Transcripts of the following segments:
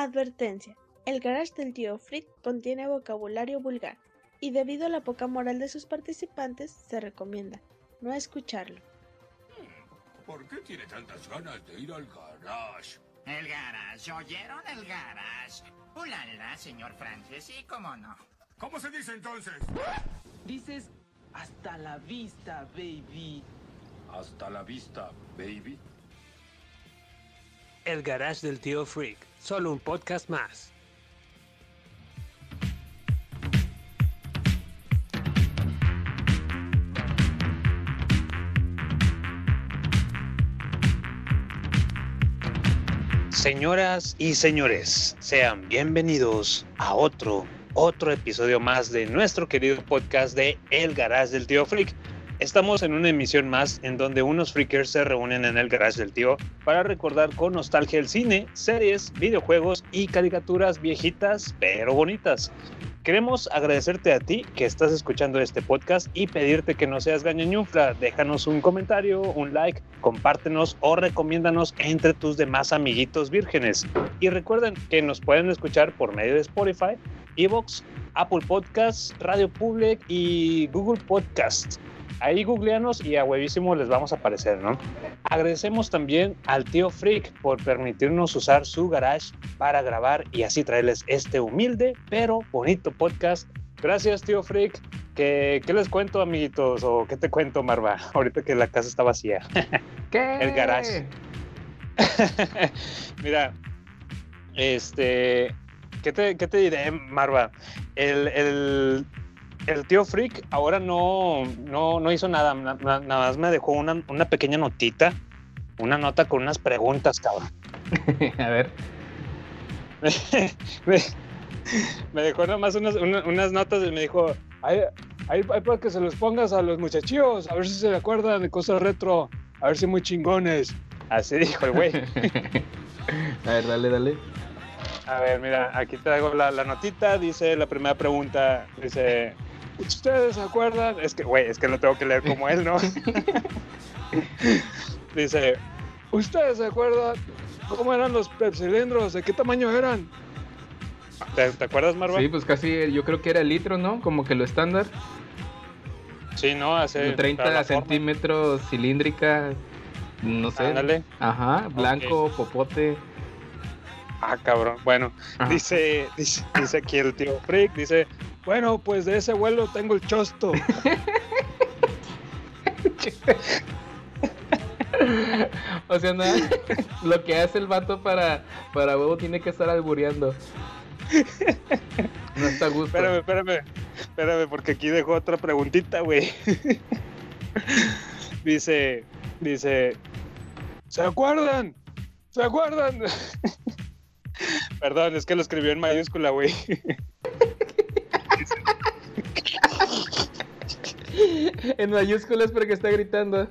Advertencia. El garage del tío Frick contiene vocabulario vulgar y debido a la poca moral de sus participantes se recomienda no escucharlo. ¿Por qué tiene tantas ganas de ir al garage? El garage, ¿oyeron el garage? Ulala, señor Francis, sí, cómo no. ¿Cómo se dice entonces? Dices hasta la vista, baby. Hasta la vista, baby. El Garage del Tío Freak, solo un podcast más. Señoras y señores, sean bienvenidos a otro, otro episodio más de nuestro querido podcast de El Garage del Tío Freak. Estamos en una emisión más en donde unos freakers se reúnen en el garage del tío para recordar con nostalgia el cine, series, videojuegos y caricaturas viejitas pero bonitas. Queremos agradecerte a ti que estás escuchando este podcast y pedirte que no seas gañañufla. Déjanos un comentario, un like, compártenos o recomiéndanos entre tus demás amiguitos vírgenes. Y recuerden que nos pueden escuchar por medio de Spotify, Evox, Apple Podcasts, Radio Public y Google Podcasts. Ahí googleanos y a huevísimo les vamos a aparecer, ¿no? Agradecemos también al tío Freak por permitirnos usar su garage para grabar y así traerles este humilde pero bonito podcast. Gracias, tío Freak. ¿Qué, qué les cuento, amiguitos? ¿O qué te cuento, Marva? Ahorita que la casa está vacía. ¿Qué? El garage. Mira, este, ¿qué te, qué te diré, Marva? El, el, el tío Freak ahora no, no, no hizo nada, na- na- nada más me dejó una, una pequeña notita, una nota con unas preguntas, cabrón. A ver. me, me dejó nada más unas, una- unas notas y me dijo, ahí, ahí para que se los pongas a los muchachillos, a ver si se acuerdan de cosas retro, a ver si muy chingones. Así dijo el güey. A ver, dale, dale. A ver, mira, aquí traigo la, la notita. Dice la primera pregunta: Dice, ¿ustedes se acuerdan? Es que, güey, es que lo tengo que leer como él, ¿no? dice, ¿ustedes se acuerdan cómo eran los pepsilindros? ¿De qué tamaño eran? ¿Te, te acuerdas, Marva? Sí, pues casi yo creo que era el litro, ¿no? Como que lo estándar. Sí, ¿no? Hace De 30 para la forma. centímetros cilíndrica. No sé. Ándale. Ajá, blanco, popote. Ah, cabrón. Bueno, Ajá. dice, dice, dice aquí el tío Frick, dice, bueno, pues de ese vuelo tengo el chosto. O sea, nada, lo que hace el vato para, para huevo tiene que estar albureando. No está a gusto. Espérame, espérame, espérame, porque aquí dejó otra preguntita, güey. dice, dice, ¿se acuerdan? ¿Se acuerdan? Perdón, es que lo escribió en mayúscula, güey. En mayúsculas porque está gritando.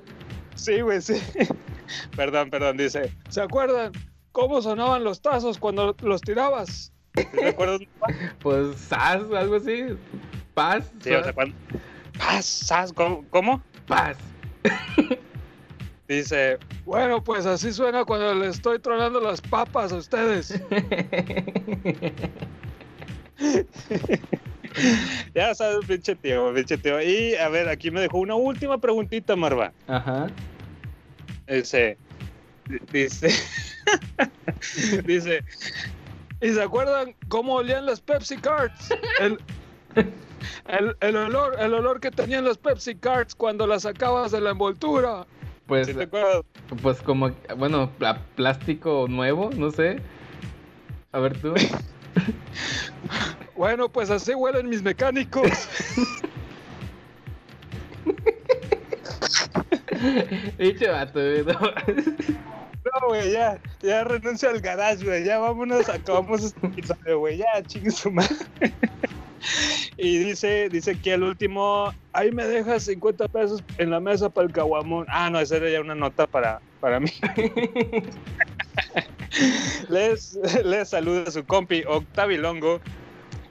Sí, güey, sí. Perdón, perdón, dice, ¿se acuerdan cómo sonaban los tazos cuando los tirabas? ¿Sí ¿Te acuerdas? Pues sas, algo así. Paz. Sí, o sea, cuando... Paz, sas, ¿cómo? ¿Cómo? Paz. Dice, bueno, pues así suena cuando le estoy tronando las papas a ustedes. ya sabes, pinche tío, pinche tío. Y a ver, aquí me dejó una última preguntita, Marva. Ajá. Dice, dice, dice, ¿y se acuerdan cómo olían las Pepsi Cards? El, el, el olor, el olor que tenían las Pepsi Cards cuando las sacabas de la envoltura. Pues, ¿Sí te acuerdas? pues como, bueno, plástico nuevo, no sé. A ver tú. Bueno, pues así huelen mis mecánicos. Dicho vato, no. Güey, ya, ya renuncia al garage, güey. Ya vámonos, acabamos este episodio, güey. Ya, chingue su madre. Y dice, dice que al último, ahí me dejas 50 pesos en la mesa para el caguamón. Ah, no, esa era ya una nota para, para mí. les, les saluda su compi Octavi Longo.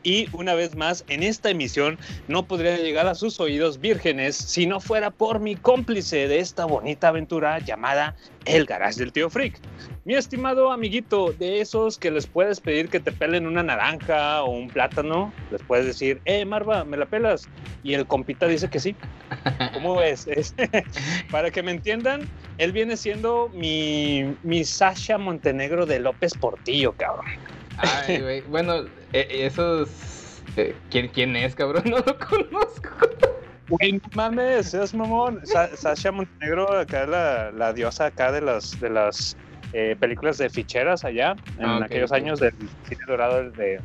Y una vez más en esta emisión no podría llegar a sus oídos vírgenes si no fuera por mi cómplice de esta bonita aventura llamada El Garage del Tío Freak. Mi estimado amiguito, de esos que les puedes pedir que te pelen una naranja o un plátano, les puedes decir, eh, Marva, ¿me la pelas? Y el compita dice que sí. ¿Cómo ves? Es- para que me entiendan, él viene siendo mi, mi Sasha Montenegro de López Portillo, cabrón. Ay, güey. Bueno, esos. eh, ¿quién, ¿Quién es, cabrón? No lo conozco. Güey, no mames, es mamón. Sa- Sasha Montenegro, acá es la, la diosa acá de las, de las eh, películas de ficheras allá, en Ah, ok, aquellos ok. años del cine dorado de-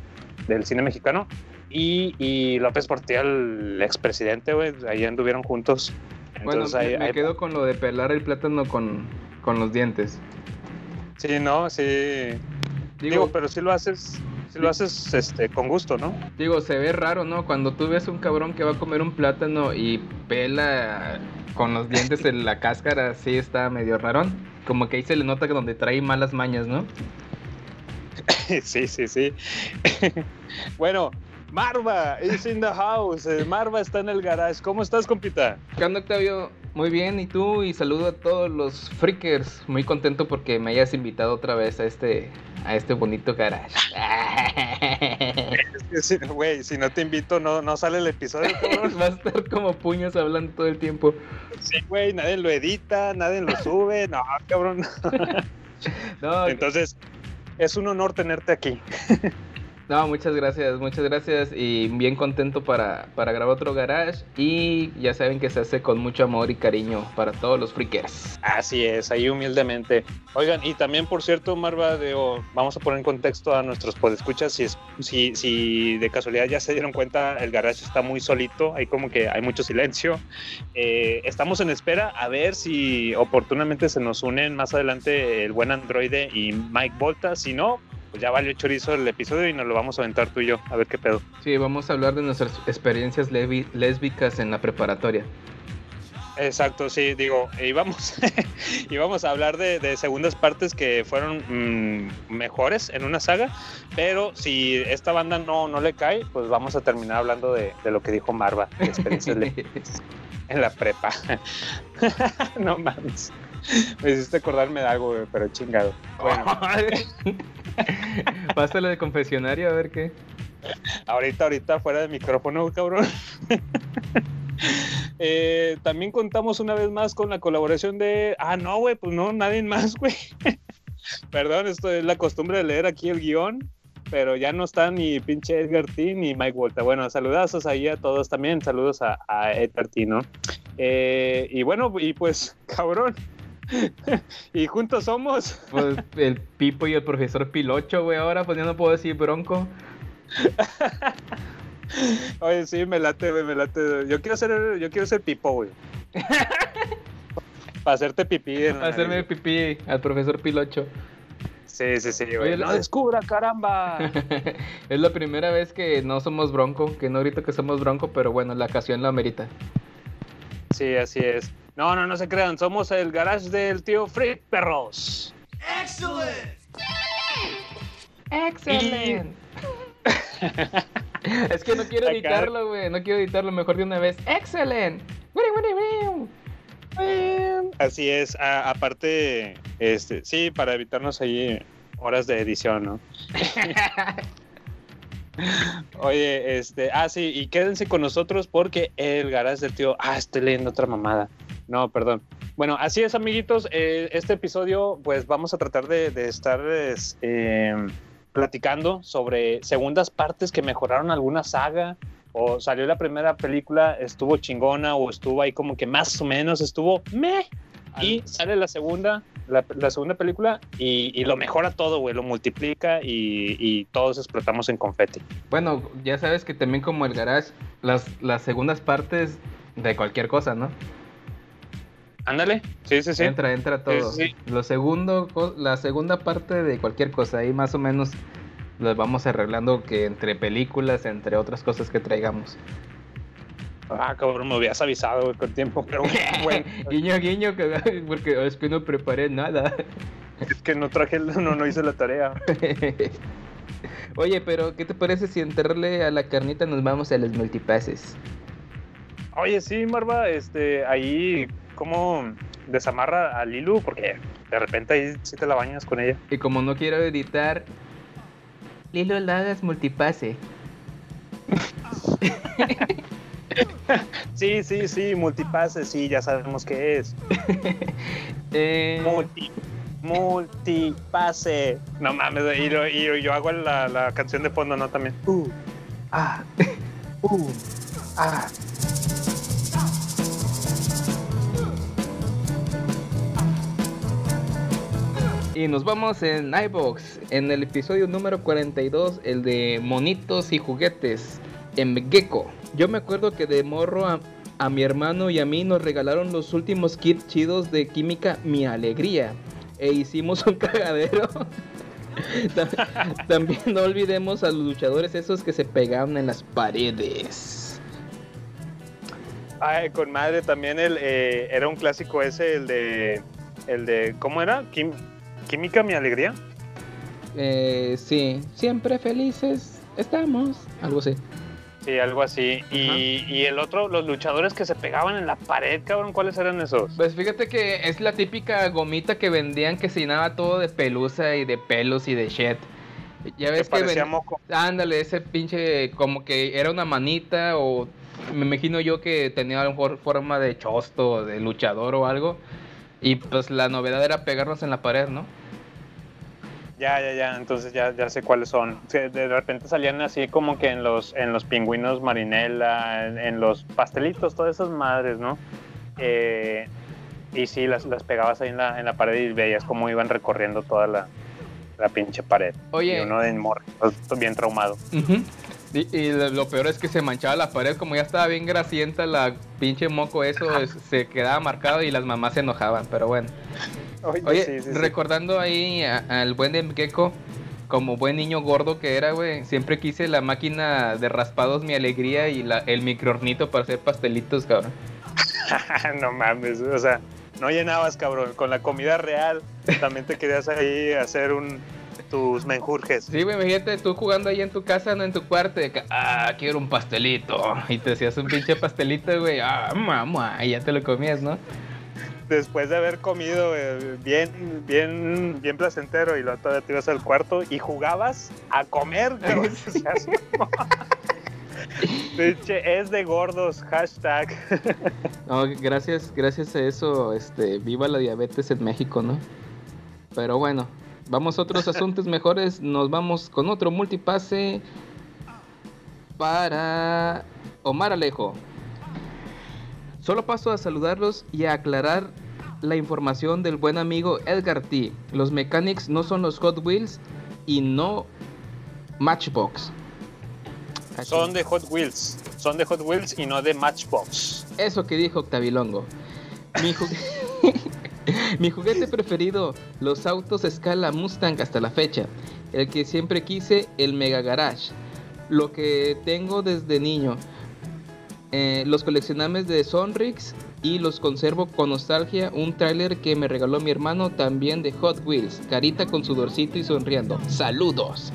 del cine mexicano. Y, y López Portillo, el expresidente, güey, ahí anduvieron juntos. Bueno, Entonces, me, ahí, me ahí- quedo con lo de pelar el plátano con, con los dientes. sí, no, sí. Digo, Digo, pero si lo haces, si lo haces este, con gusto, ¿no? digo, se ve raro, ¿no? Cuando tú ves un cabrón que va a comer un plátano y pela con los dientes en la cáscara, sí está medio rarón. Como que ahí se le nota que donde trae malas mañas, ¿no? sí, sí, sí. bueno, Marva is in the house. eh, Marva está en el garage. ¿Cómo estás, compita? ¿Qué onda, Octavio? Muy bien, ¿y tú? Y saludo a todos los freakers. Muy contento porque me hayas invitado otra vez a este, a este bonito garage. Güey, si no te invito, no, no sale el episodio. Va a estar como puños hablando todo el tiempo. Sí, güey, nadie lo edita, nadie lo sube. No, cabrón. No, Entonces, es un honor tenerte aquí. No, muchas gracias, muchas gracias. Y bien contento para, para grabar otro garage. Y ya saben que se hace con mucho amor y cariño para todos los freakers. Así es, ahí humildemente. Oigan, y también, por cierto, Marva, digo, vamos a poner en contexto a nuestros podescuchas. Si, es, si, si de casualidad ya se dieron cuenta, el garage está muy solito, hay como que hay mucho silencio. Eh, estamos en espera a ver si oportunamente se nos unen más adelante el buen androide y Mike Volta. Si no, pues ya valió chorizo el episodio y nos lo vamos a aventar tú y yo, a ver qué pedo. Sí, vamos a hablar de nuestras experiencias lésbicas en la preparatoria. Exacto, sí, digo, íbamos, íbamos a hablar de, de segundas partes que fueron mm, mejores en una saga, pero si esta banda no, no le cae, pues vamos a terminar hablando de, de lo que dijo Marva, de experiencias en la prepa. no mames. Me hiciste acordarme de algo, güey, pero chingado. Bueno, Pásale de confesionario a ver qué. ahorita, ahorita, fuera de micrófono, cabrón. Eh, también contamos una vez más con la colaboración de. Ah, no, güey, pues no, nadie más, güey. Perdón, esto es la costumbre de leer aquí el guion, pero ya no está ni pinche Edgar T ni Mike Volta. Bueno, saludazos ahí a todos también, saludos a, a Edgar T, ¿no? Eh, y bueno, y pues, cabrón. y juntos somos. Pues el Pipo y el profesor Pilocho, güey. Ahora pues ya no puedo decir bronco. Oye, sí, me late, güey, me late. Yo quiero ser, yo quiero ser pipo, güey. Para hacerte pipí. la Hacerme nariz. pipí al profesor Pilocho. Sí, sí, sí, güey. Oye, la- descubra, caramba. es la primera vez que no somos bronco, que no ahorita que somos bronco, pero bueno, la ocasión la amerita. Sí, así es. No, no, no se crean. Somos el garage del tío Frick, perros. Excelente. es que no quiero editarlo, güey. No quiero editarlo mejor de una vez. Excelente. Así es. A- aparte, este, sí, para evitarnos ahí horas de edición, ¿no? Oye, este, ah, sí, y quédense con nosotros porque el garage del tío, ah, estoy leyendo otra mamada. No, perdón. Bueno, así es, amiguitos. eh, este episodio, pues vamos a tratar de, de estar es, eh, platicando sobre segundas partes que mejoraron alguna saga. O salió la primera película, estuvo chingona, o estuvo ahí como que más o menos estuvo meh. Y sale la segunda, la, la segunda película, y, y lo mejora todo, güey, lo multiplica y, y todos explotamos en confeti. Bueno, ya sabes que también como el garage, las, las segundas partes de cualquier cosa, ¿no? Ándale, sí, sí, sí. Entra, entra todo. Sí, sí, Lo segundo, la segunda parte de cualquier cosa, ahí más o menos lo vamos arreglando que entre películas, entre otras cosas que traigamos. Ah, cabrón, me habías avisado, güey, con tiempo, pero bueno, guiño, guiño, que- porque es que no preparé nada. es que no traje, no, no hice la tarea. Oye, pero ¿qué te parece si entrarle a la carnita nos vamos a los multipases? Oye, sí, Marva, este, ahí, ¿cómo desamarra a Lilu? Porque de repente ahí sí te la bañas con ella. Y como no quiero editar, Lilo, la hagas multipase. Sí, sí, sí, multipase, sí, ya sabemos qué es. Eh, Multi, multipase. No mames, y, lo- y yo hago la, la canción de fondo, ¿no? También. Uh, ah, uh, ah. Y nos vamos en iBox, en el episodio número 42, el de monitos y juguetes, en Gecko. Yo me acuerdo que de morro a, a mi hermano y a mí nos regalaron los últimos kits chidos de química Mi Alegría. E hicimos un cagadero. Ta- También no olvidemos a los luchadores esos que se pegaban en las paredes. Ay, con madre también el, eh, era un clásico ese, el de, el de, ¿cómo era? Quim- Química, mi alegría. Eh, sí, siempre felices estamos. Algo así. Sí, algo así. Y, y el otro, los luchadores que se pegaban en la pared, cabrón, ¿cuáles eran esos? Pues fíjate que es la típica gomita que vendían que se llenaba todo de pelusa y de pelos y de shit. Ya Que ves que, parecía ven- moco. Ándale, ese pinche como que era una manita o me imagino yo que tenía a lo mejor forma de chosto, de luchador o algo. Y pues la novedad era pegarnos en la pared, ¿no? Ya, ya, ya, entonces ya, ya sé cuáles son. De repente salían así como que en los, en los pingüinos marinela, en, en los pastelitos, todas esas madres, ¿no? Eh, y sí, las, las pegabas ahí en la, en la pared y veías cómo iban recorriendo toda la, la pinche pared. Oye. Y uno en morro, bien traumado. Ujú. Y, y lo lo peor es que se manchaba la pared, como ya estaba bien grasienta la pinche moco, eso es- se quedaba marcado y las mamás se enojaban, pero bueno. Oye, sí, sí, sí. recordando ahí al buen de Gecko, como buen niño gordo que era, güey, siempre quise la máquina de raspados Mi Alegría y la, el microornito para hacer pastelitos, cabrón. no mames, o sea, no llenabas, cabrón. Con la comida real también te querías ahí hacer un tus menjurjes. Sí, güey, imagínate tú jugando ahí en tu casa, no en tu cuarto, de que, ah, quiero un pastelito. Y te hacías un pinche pastelito, güey, ah, mamá, y ya te lo comías, ¿no? Después de haber comido eh, bien, bien, bien placentero y luego todavía te ibas al cuarto y jugabas a comer, cabrón. O sea, así como- Pinche, es de gordos, hashtag. No, gracias, gracias a eso, este, viva la diabetes en México, ¿no? Pero bueno, vamos a otros asuntos mejores. Nos vamos con otro multipase para Omar Alejo. Solo paso a saludarlos y a aclarar la información del buen amigo Edgar T. Los mechanics no son los Hot Wheels y no Matchbox. Son de Hot Wheels. Son de Hot Wheels y no de Matchbox. Eso que dijo Octavilongo. Mi, Mi juguete preferido, los autos escala Mustang hasta la fecha. El que siempre quise, el Mega Garage. Lo que tengo desde niño. Eh, los coleccionables de Sonrix y los conservo con nostalgia. Un tráiler que me regaló mi hermano también de Hot Wheels. Carita con sudorcito y sonriendo. Saludos.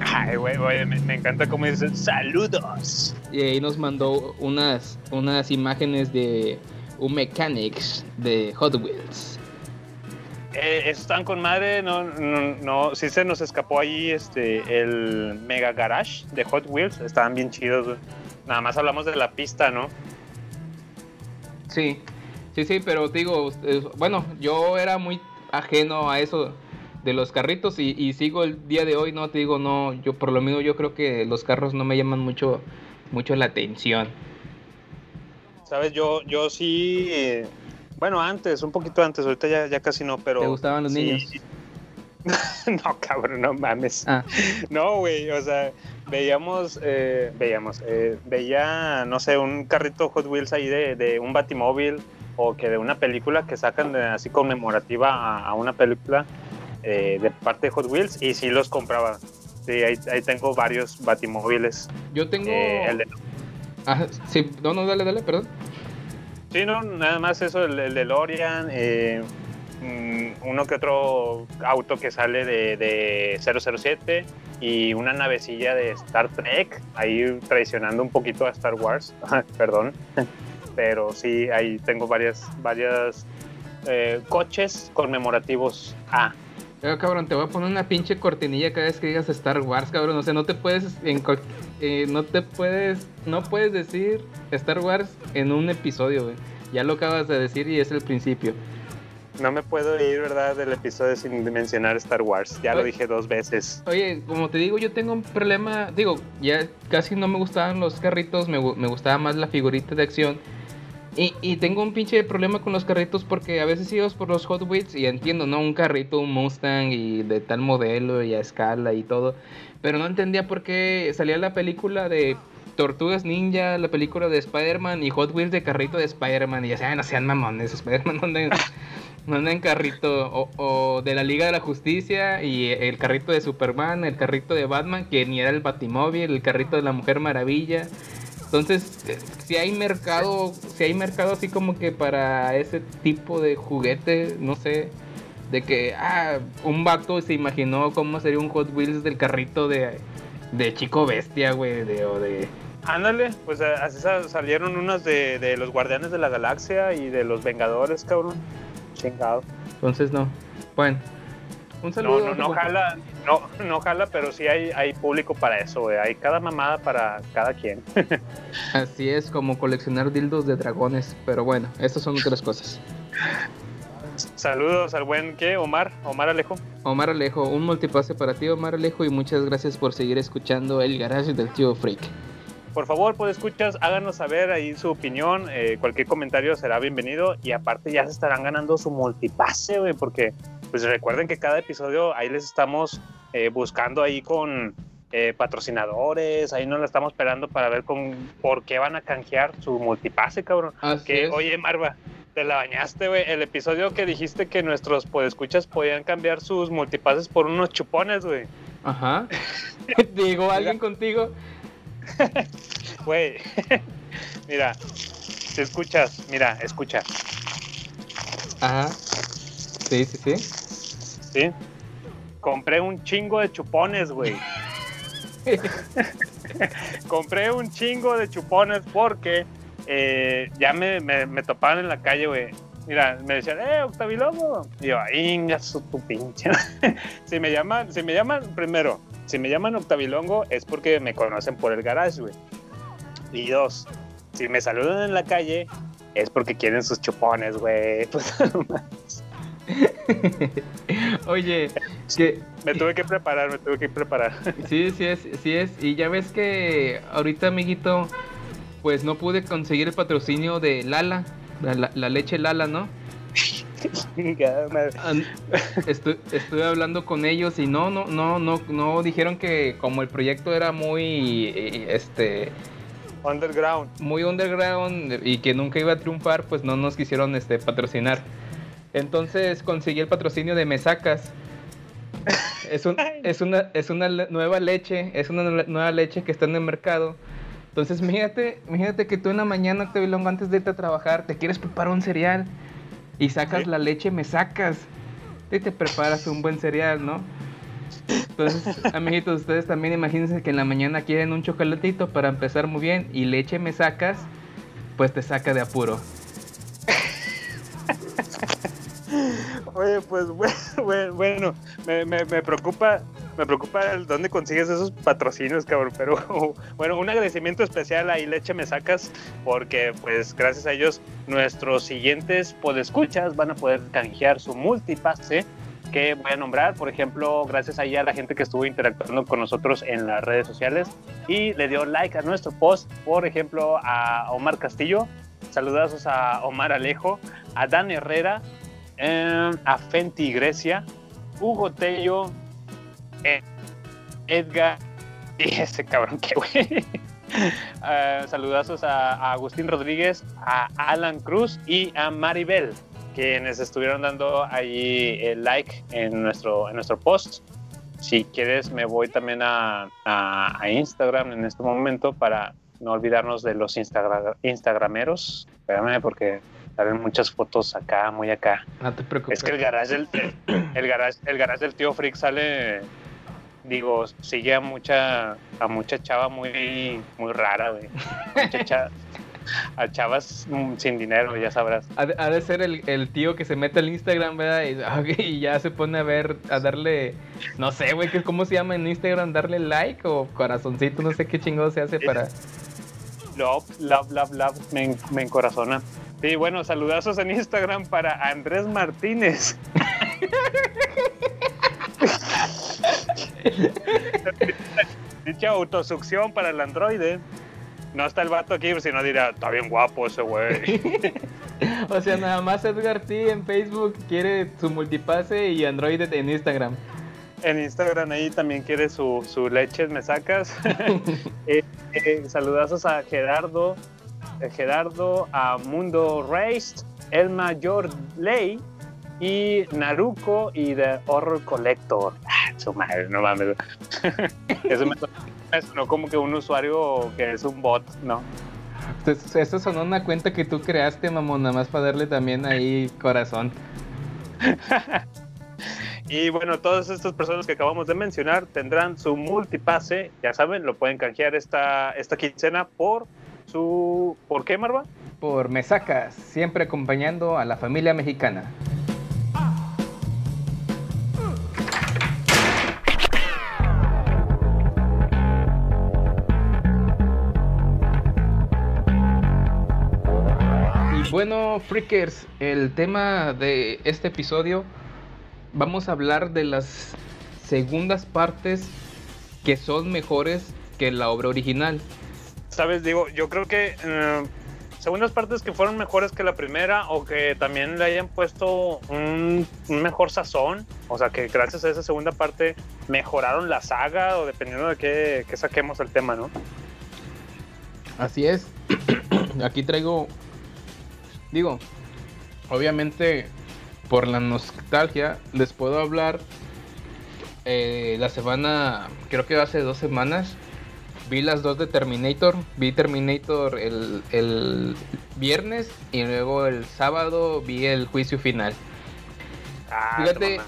Ay, güey, güey, me, me encanta cómo dicen saludos. Y ahí nos mandó unas, unas imágenes de un Mechanics de Hot Wheels. Eh, están con madre, no, no, no, sí se nos escapó ahí este, el Mega Garage de Hot Wheels, estaban bien chidos, güey. Nada más hablamos de la pista, ¿no? Sí, sí, sí, pero te digo, eh, bueno, yo era muy ajeno a eso de los carritos y, y sigo el día de hoy, no te digo, no, yo por lo menos yo creo que los carros no me llaman mucho, mucho la atención. Sabes, yo, yo sí, eh, bueno, antes, un poquito antes, ahorita ya, ya casi no, pero... ¿Te gustaban los sí. niños? no, cabrón, no mames. Ah, No, güey, o sea, veíamos, eh, veíamos, eh, veía, no sé, un carrito Hot Wheels ahí de, de un batimóvil o que de una película que sacan de- así conmemorativa a, a una película eh, de parte de Hot Wheels y sí los compraba. Sí, ahí, ahí tengo varios batimóviles. yo tengo... Eh, el de- Ah, sí, no, no, dale, dale, perdón. sí, no, nada más eso, el, el de Lorian. Eh, uno que otro auto que sale de, de 007 y una navecilla de Star Trek, ahí traicionando un poquito a Star Wars, perdón, pero sí, ahí tengo varias, varias eh, coches conmemorativos A. Pero cabrón, te voy a poner una pinche cortinilla cada vez que digas Star Wars, cabrón. O sea, no te puedes, en eh, no te puedes, no puedes decir Star Wars en un episodio, güey. Ya lo acabas de decir y es el principio. No me puedo ir, ¿verdad?, del episodio sin mencionar Star Wars. Ya lo dije dos veces. Oye, como te digo, yo tengo un problema. Digo, ya casi no me gustaban los carritos, me, me gustaba más la figurita de acción. Y, y tengo un pinche problema con los carritos porque a veces ibas por los Hot Wheels y entiendo, ¿no? Un carrito, un Mustang y de tal modelo y a escala y todo. Pero no entendía por qué salía la película de Tortugas Ninja, la película de Spider-Man y Hot Wheels de carrito de Spider-Man. Y ya saben, no sean mamones, Spider-Man no en carrito. O, de la Liga de la Justicia y el carrito de Superman, el carrito de Batman, que ni era el Batimóvil, el carrito de la Mujer Maravilla. Entonces, eh, si hay mercado, si hay mercado así como que para ese tipo de juguete, no sé, de que, ah, un vato se imaginó cómo sería un Hot Wheels del carrito de, de Chico Bestia, güey, de, o de... Ándale, pues eh, así sa- salieron unas de, de los Guardianes de la Galaxia y de los Vengadores, cabrón. Chingado. Entonces, no. Bueno, un No, saludo. no, no jala, no, no jala, pero sí hay, hay público para eso, güey. Hay cada mamada para cada quien. Así es como coleccionar dildos de dragones, pero bueno, estas son otras cosas. Saludos al buen, ¿qué? Omar, Omar Alejo. Omar Alejo, un multipase para ti, Omar Alejo, y muchas gracias por seguir escuchando el garage del tío Freak. Por favor, pues escuchas, háganos saber ahí su opinión. eh, cualquier comentario será bienvenido. Y aparte ya se estarán ganando su multipase, güey, porque pues recuerden que cada episodio ahí les estamos eh, buscando ahí con eh, patrocinadores. Ahí nos la estamos esperando para ver con por qué van a canjear su multipase, cabrón. Así Que, es. oye, Marva, te la bañaste, güey. El episodio que dijiste que nuestros podescuchas podían cambiar sus multipases por unos chupones, güey. Ajá. Digo, ¿alguien contigo? Güey, mira, te escuchas, mira, escucha, Ajá. Sí, sí, sí. ¿sí? Compré un chingo de chupones, güey. Compré un chingo de chupones porque eh, ya me, me, me topaban en la calle, güey. Mira, me decían, eh, Octavilomo. Y yo, inga su tu pinche. si me llaman, si me llaman, primero, si me llaman Octavilongo es porque me conocen por el garage, güey. Y dos, si me saludan en la calle es porque quieren sus chupones, güey. Pues, Oye, que me tuve que preparar, me tuve que preparar. sí, sí es, sí es. Y ya ves que ahorita, amiguito, pues no pude conseguir el patrocinio de Lala, la, la- la leche Lala, ¿no? Estuve hablando con ellos y no, no, no, no, no dijeron que como el proyecto era muy, eh, este, Underground. muy underground y que nunca iba a triunfar, pues no nos quisieron este patrocinar. Entonces conseguí el patrocinio de Mesacas. Es, un, es, una, es una le- nueva leche, es una nue- nueva leche que está en el mercado. Entonces, imagínate, imagínate que tú en la mañana, Octavilongo, antes de irte a trabajar, te quieres preparar un cereal y sacas la leche Mesacas y te preparas un buen cereal, ¿no? Entonces, amiguitos, ustedes también imagínense que en la mañana quieren un chocolatito para empezar muy bien y leche me sacas, pues te saca de apuro. Oye, pues bueno, bueno me, me, me preocupa, me preocupa dónde consigues esos patrocinios, cabrón. Pero bueno, un agradecimiento especial ahí Leche Me Sacas, porque pues gracias a ellos nuestros siguientes podescuchas van a poder canjear su multipase que voy a nombrar, por ejemplo, gracias ahí a la gente que estuvo interactuando con nosotros en las redes sociales y le dio like a nuestro post, por ejemplo, a Omar Castillo, saludazos a Omar Alejo, a Dan Herrera, eh, a Fenty Grecia, Hugo Tello, Edgar y ese cabrón que güey. Eh, saludazos a, a Agustín Rodríguez, a Alan Cruz y a Maribel, quienes estuvieron dando ahí el like en nuestro, en nuestro post. Si quieres, me voy también a, a- a Instagram en este momento para no olvidarnos de los Instagra- Instagrameros. Espérame, porque Salen muchas fotos acá, muy acá. No te preocupes. Es que el garage del, el garage, el garage del tío Freak sale, digo, sigue a mucha, a mucha chava muy, muy rara, güey. Mucha a chavas mm, sin dinero, ya sabrás. Ha de, ha de ser el, el tío que se mete al Instagram, ¿verdad? Y, ya se pone a ver, a darle, no sé, güey, ¿qué- ¿cómo se llama en Instagram? ¿Darle like o corazoncito? No sé qué chingado se hace para... Love, love, love, love, me, me encorazona. Sí, bueno, saludazos en Instagram para Andrés Martínez. Dicha autosucción para el androide. No está el vato aquí, si no dirá, está bien guapo ese güey. O sea, nada más Edgar T en Facebook quiere su multipase y Android en Instagram. En Instagram ahí también quiere su, su leches, me sacas. Eh, eh, saludazos a Gerardo, eh, Gerardo, a Mundo Race, El Mayor Ley y Naruko y The Horror Collector. Ah, su madre, no mames. Eso me, me sonó como que un usuario que es un bot, ¿no? Entonces, Esto sonó una cuenta que tú creaste, mamón, nada más para darle también ahí corazón. Y bueno, todas estas personas que acabamos de mencionar tendrán su multipase, ya saben, lo pueden canjear esta, esta quincena por su... ¿Por qué, Marva? Por Me Sacas, siempre acompañando a la familia mexicana. Bueno, freakers, el tema de este episodio, vamos a hablar de las segundas partes que son mejores que la obra original. Sabes, digo, yo creo que eh, segundas partes que fueron mejores que la primera o que también le hayan puesto un, un mejor sazón, o sea, que gracias a esa segunda parte mejoraron la saga o dependiendo de qué, qué saquemos el tema, ¿no? Así es. Aquí traigo. Digo, obviamente por la nostalgia les puedo hablar. eh, la semana, creo que hace dos semanas, vi las dos de Terminator. Vi Terminator el, el viernes y luego el sábado vi el juicio final. Ah, Fíjate.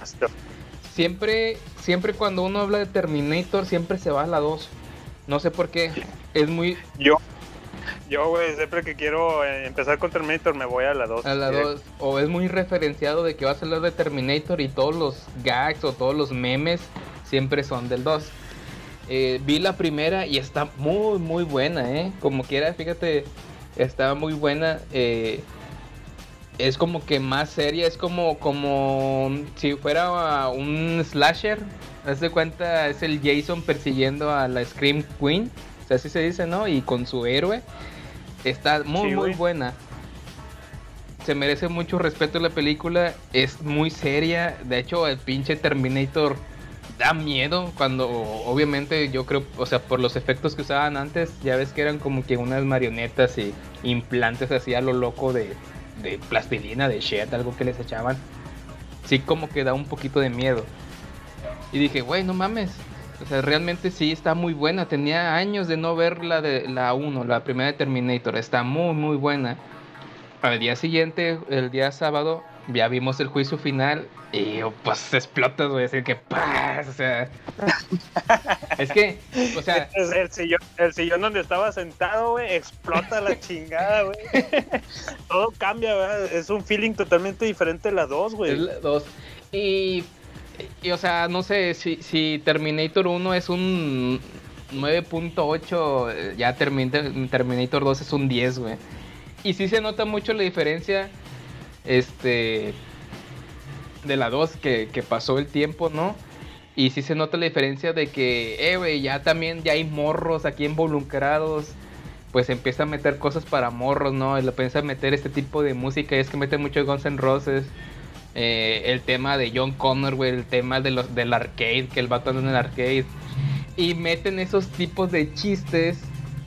Siempre, siempre cuando uno habla de Terminator, siempre se va a la 2. No sé por qué. Es muy, Yo, yo, güey, siempre que quiero eh, empezar con Terminator me voy a la 2. A la 2. O es muy referenciado de que vas a hablar de Terminator y todos los gags o todos los memes siempre son del 2. Eh, vi la primera y está muy, muy buena, ¿eh? Como quiera, fíjate, está muy buena. eh, es como que más seria, es como, como si fuera un slasher. Haz de cuenta, es el Jason persiguiendo a la Scream Queen. O sea, así se dice, ¿no? Y con su héroe. Está muy, Sí, muy buena. Se merece mucho respeto la película. Es muy seria. De hecho, el pinche Terminator da miedo cuando obviamente yo creo, o sea, por los efectos que usaban antes, ya ves que eran como que unas marionetas y implantes así a lo loco de, de plastilina, de shit, algo que les echaban. Sí, como que da un poquito de miedo. Y dije, güey, no mames. O sea, realmente sí está muy buena. Tenía años de no ver la de la 1, la primera de Terminator. Está muy, muy buena. Al día siguiente, el día sábado, ya vimos el juicio final y pues explotas, güey. Así que, ¡paz! O sea, es que, o sea, el sillón, el sillón donde estaba sentado, güey, explota la chingada, güey. Todo cambia, ¿verdad? Es un feeling totalmente diferente de la 2, es güey. la 2. Y, y, o sea, no sé si, si Terminator 1 es un 9.8, eh, ya Terminator, Terminator 2 es un 10, güey. Y sí se nota mucho la diferencia, este, de la 2 que, que pasó el tiempo, ¿no? Y sí se nota la diferencia de que, eh, güey, ya también ya hay morros aquí involucrados. Pues empieza a meter cosas para morros, ¿no? Y le empieza a meter este tipo de música. Y es que mete mucho Guns N' Roses. Eh, el tema de John Connor, güey. El tema de los, del arcade, que el vato anda en el arcade. Y meten esos tipos de chistes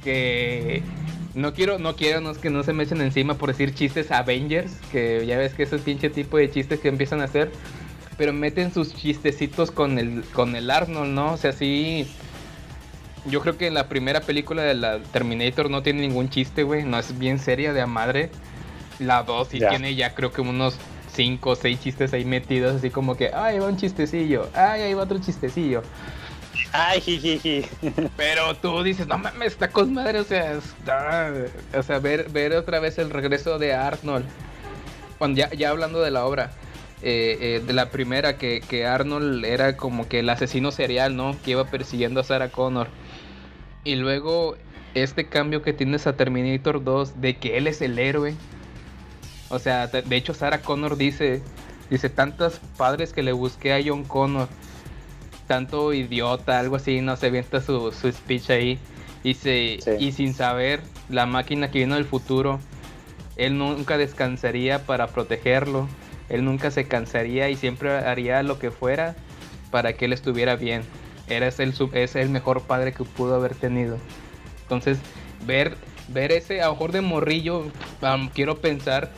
que no quiero, no quiero no, es que no se me echen encima por decir chistes Avengers, que ya ves que ese pinche tipo de chistes que empiezan a hacer, pero meten sus chistecitos con el, con el Arnold, ¿no? O sea, sí. Yo creo que en la primera película de la Terminator no tiene ningún chiste, güey. No es bien seria de a madre. La 2 sí tiene ya creo que unos 5 o 6 chistes ahí metidos, así como que, ay, va un chistecillo, ay, ahí va otro chistecillo. Ay, jijiji. Pero tú dices, no mames, está con madre, o sea, está- o sea, ver, ver otra vez el regreso de Arnold. Cuando ya, ya hablando de la obra, eh, eh, de la primera, que, que Arnold era como que el asesino serial, ¿no? Que iba persiguiendo a Sarah Connor. Y luego este cambio que tienes a Terminator 2 de que él es el héroe. O sea, de de hecho Sarah Connor dice, dice tantos padres que le busqué a John Connor tanto idiota, algo así, no se avienta su, su speech ahí. Y, se, Sí. y sin saber, la máquina que vino del futuro, él nunca descansaría para protegerlo. Él nunca se cansaría y siempre haría lo que fuera para que él estuviera bien. Era el, es el mejor padre que pudo haber tenido. Entonces, ver, ver ese, a lo mejor de morrillo, am, quiero pensar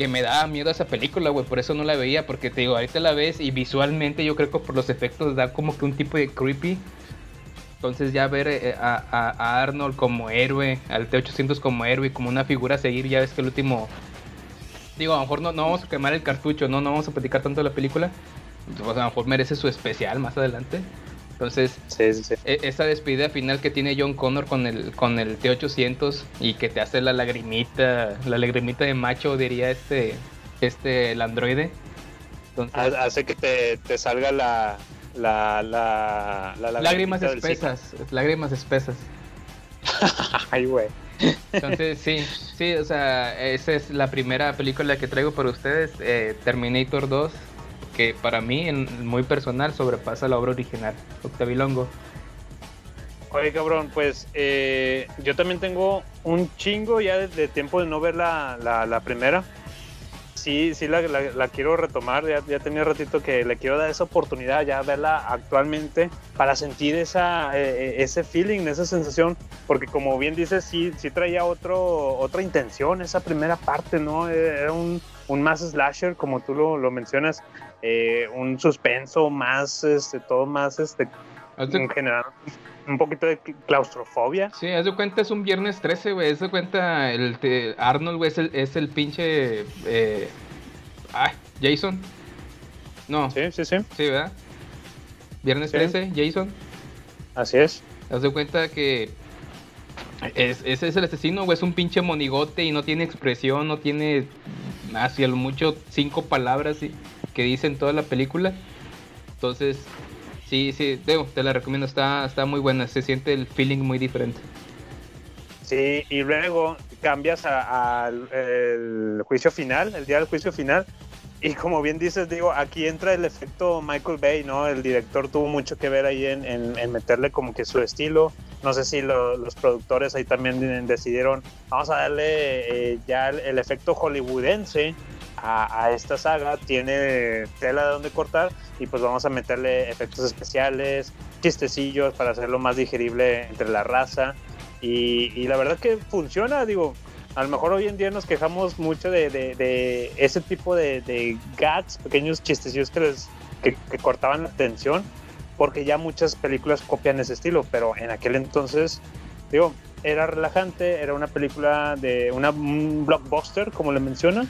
que me daba miedo esa película, güey, por eso no la veía, porque te digo, ahorita la ves y visualmente yo creo que por los efectos da como que un tipo de creepy. Entonces ya ver eh, a, Arnold como héroe, al T-800 como héroe, como una figura a seguir, ya ves que el último... Digo, a lo mejor no, no vamos a quemar el cartucho, no, no vamos a platicar tanto de la película. Pues a lo mejor merece su especial más adelante. Entonces, Sí, sí, sí. e- esa despedida final que tiene John Connor con el con el T800 y que te hace la lagrimita, la lagrimita de macho diría este este el androide. Entonces, Ha- Hace que te, te salga la. La, la, la, lágrimas espesas, lágrimas espesas. Ay, güey. Entonces, sí, sí, o sea, esa es la primera película que traigo para ustedes, eh, Terminator 2, que para mí, en muy personal, sobrepasa la obra original, Octavilongo. Oye, cabrón, pues eh, yo también tengo un chingo ya de, tiempo de no ver la, la, la primera. Sí, sí, la, la- quiero retomar. Ya, ya tenía ratito que le quiero dar esa oportunidad, ya verla actualmente, para sentir esa, eh, eh, ese feeling, esa sensación. Porque, como bien dices, sí, sí traía otro, otra intención esa primera parte, ¿no? Era un, un más slasher, como tú lo, lo mencionas, eh, un suspenso más, este, todo más, este, de- en general un poquito de claustrofobia. Sí, haz de cuenta, es un viernes 13, güey. Haz de cuenta, el te- Arnold, güey, es el, es el pinche. Eh, ay, Jason. No, sí, Sí, sí, sí, ¿verdad? Viernes Sí. 13, Jason. así es. Haz de cuenta que. Es, ese es el asesino, güey. Es un pinche monigote y no tiene expresión, no tiene. Hacia lo mucho cinco palabras y- que dicen toda la película. Entonces, sí, sí, te, te la recomiendo. Está, está muy buena. Se siente el feeling muy diferente. Sí, y luego cambias al juicio final, el día del juicio final. Y como bien dices, digo, aquí entra el efecto Michael Bay, ¿no? El director tuvo mucho que ver ahí en- en meterle como que su estilo. No sé si lo- los productores ahí también decidieron, vamos a darle eh, ya el, efecto hollywoodense a, esta saga. Tiene tela de donde cortar y pues vamos a meterle efectos especiales, chistecillos para hacerlo más digerible entre la raza. Y, la verdad que funciona, digo, a lo mejor hoy en día nos quejamos mucho de, ese tipo de, de gags, pequeños chistecillos que, les, que cortaban la atención, porque ya muchas películas copian ese estilo, pero en aquel entonces, digo, era relajante, era una película de un blockbuster, como le menciona,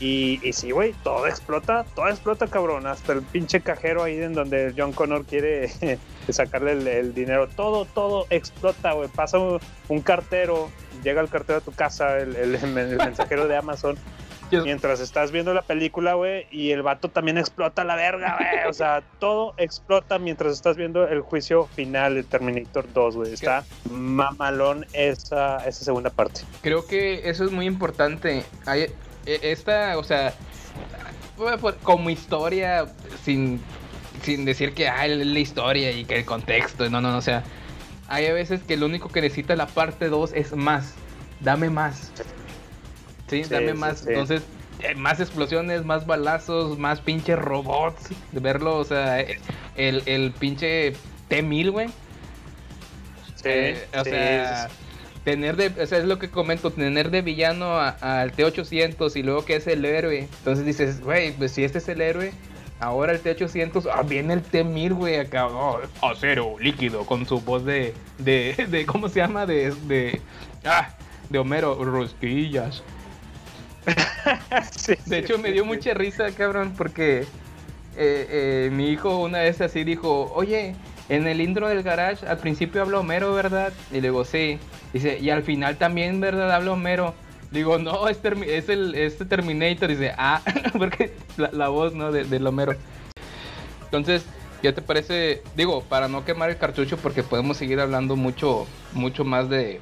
y, y sí, güey, todo explota, todo explota, cabrón, hasta el pinche cajero ahí en donde John Connor quiere sacarle el, dinero, todo, todo explota, güey, pasa un, cartero, llega el cartero a tu casa, el mensajero de Amazon, Yo- mientras estás viendo la película, güey, y el vato también explota la verga, güey, o sea, todo explota mientras estás viendo el juicio final de Terminator 2, güey, está mamalón esa, esa segunda parte. Creo que eso es muy importante. Hay, e- esta, o sea, como historia, sin, sin decir que hay la historia y que el contexto, no, no, no, o sea, hay a veces que lo único que necesita la parte 2 es más. Dame más. Sí, Sí, dame sí, más. sí. Entonces, eh, más explosiones, más balazos, más pinches robots. De verlo, o sea, eh, el, el pinche T-1000, güey. Sí, Eh, o sea, tener de, o sea, es lo que comento, tener de villano al T800 y luego que es el héroe. Entonces dices, güey, pues si este es el héroe, ahora el T800, ah, viene el T1000, güey, acá, oh, acero líquido, con su voz de, de, de ¿cómo se llama? De, de, ah, de Homero, rosquillas. Sí, De sí, hecho, me dio sí. mucha risa, cabrón, porque eh, eh, mi hijo una vez así dijo, oye, en el intro del garage al principio habla Homero, ¿verdad? Y le digo, sí. Dice, y al final también, ¿verdad? Habla Homero. Digo, no, es, el este Terminator. Dice, ah, porque la, la voz, ¿no? De, del Homero. Entonces, ¿ya te parece? Digo, para no quemar el cartucho, porque podemos seguir hablando mucho, mucho más de,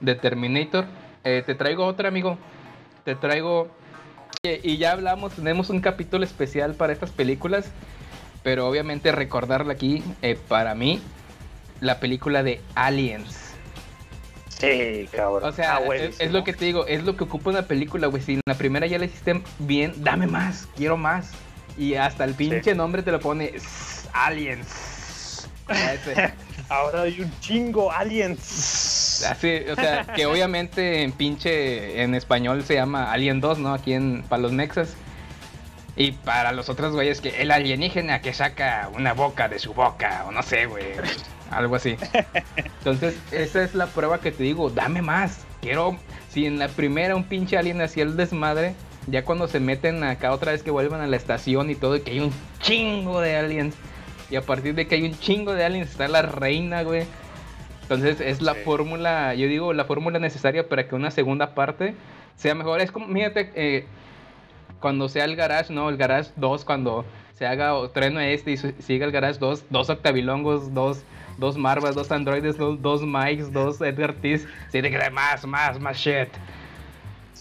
de Terminator. eh, te traigo otra, amigo. Te traigo y ya hablamos, tenemos un capítulo especial para estas películas, pero obviamente recordarla aquí, eh, para mí, la película de Aliens. Sí, cabrón. O sea, Ah, es, lo que te digo, es lo que ocupa una película, güey. Si en la primera ya la hiciste bien, dame más, quiero más. Y hasta el pinche nombre te lo pone "S- Aliens. Ahora hay un chingo aliens. Así, o sea, que obviamente en pinche en español se llama Alien 2, ¿no? Aquí en para los Nexas. Y para los otros güeyes que el alienígena que saca una boca de su boca, o no sé, güey. Algo así. Entonces, esa es la prueba que te digo, dame más. Quiero, si en la primera un pinche alien hacía el desmadre, ya cuando se meten acá otra vez que vuelvan a la estación y todo, y que hay un chingo de aliens. Y a partir de que hay un chingo de aliens está la reina, güey. Entonces es la Sí. fórmula, yo digo, la fórmula necesaria para que una segunda parte sea mejor. Es como, fíjate, eh, cuando sea el Garage, ¿no? El Garage 2, cuando se haga o treno este y siga el Garage 2, dos octavilongos, dos, dos Marvas, dos androides, dos, dos Mikes, dos Edgar Tis, sí, de que más, más, más shit.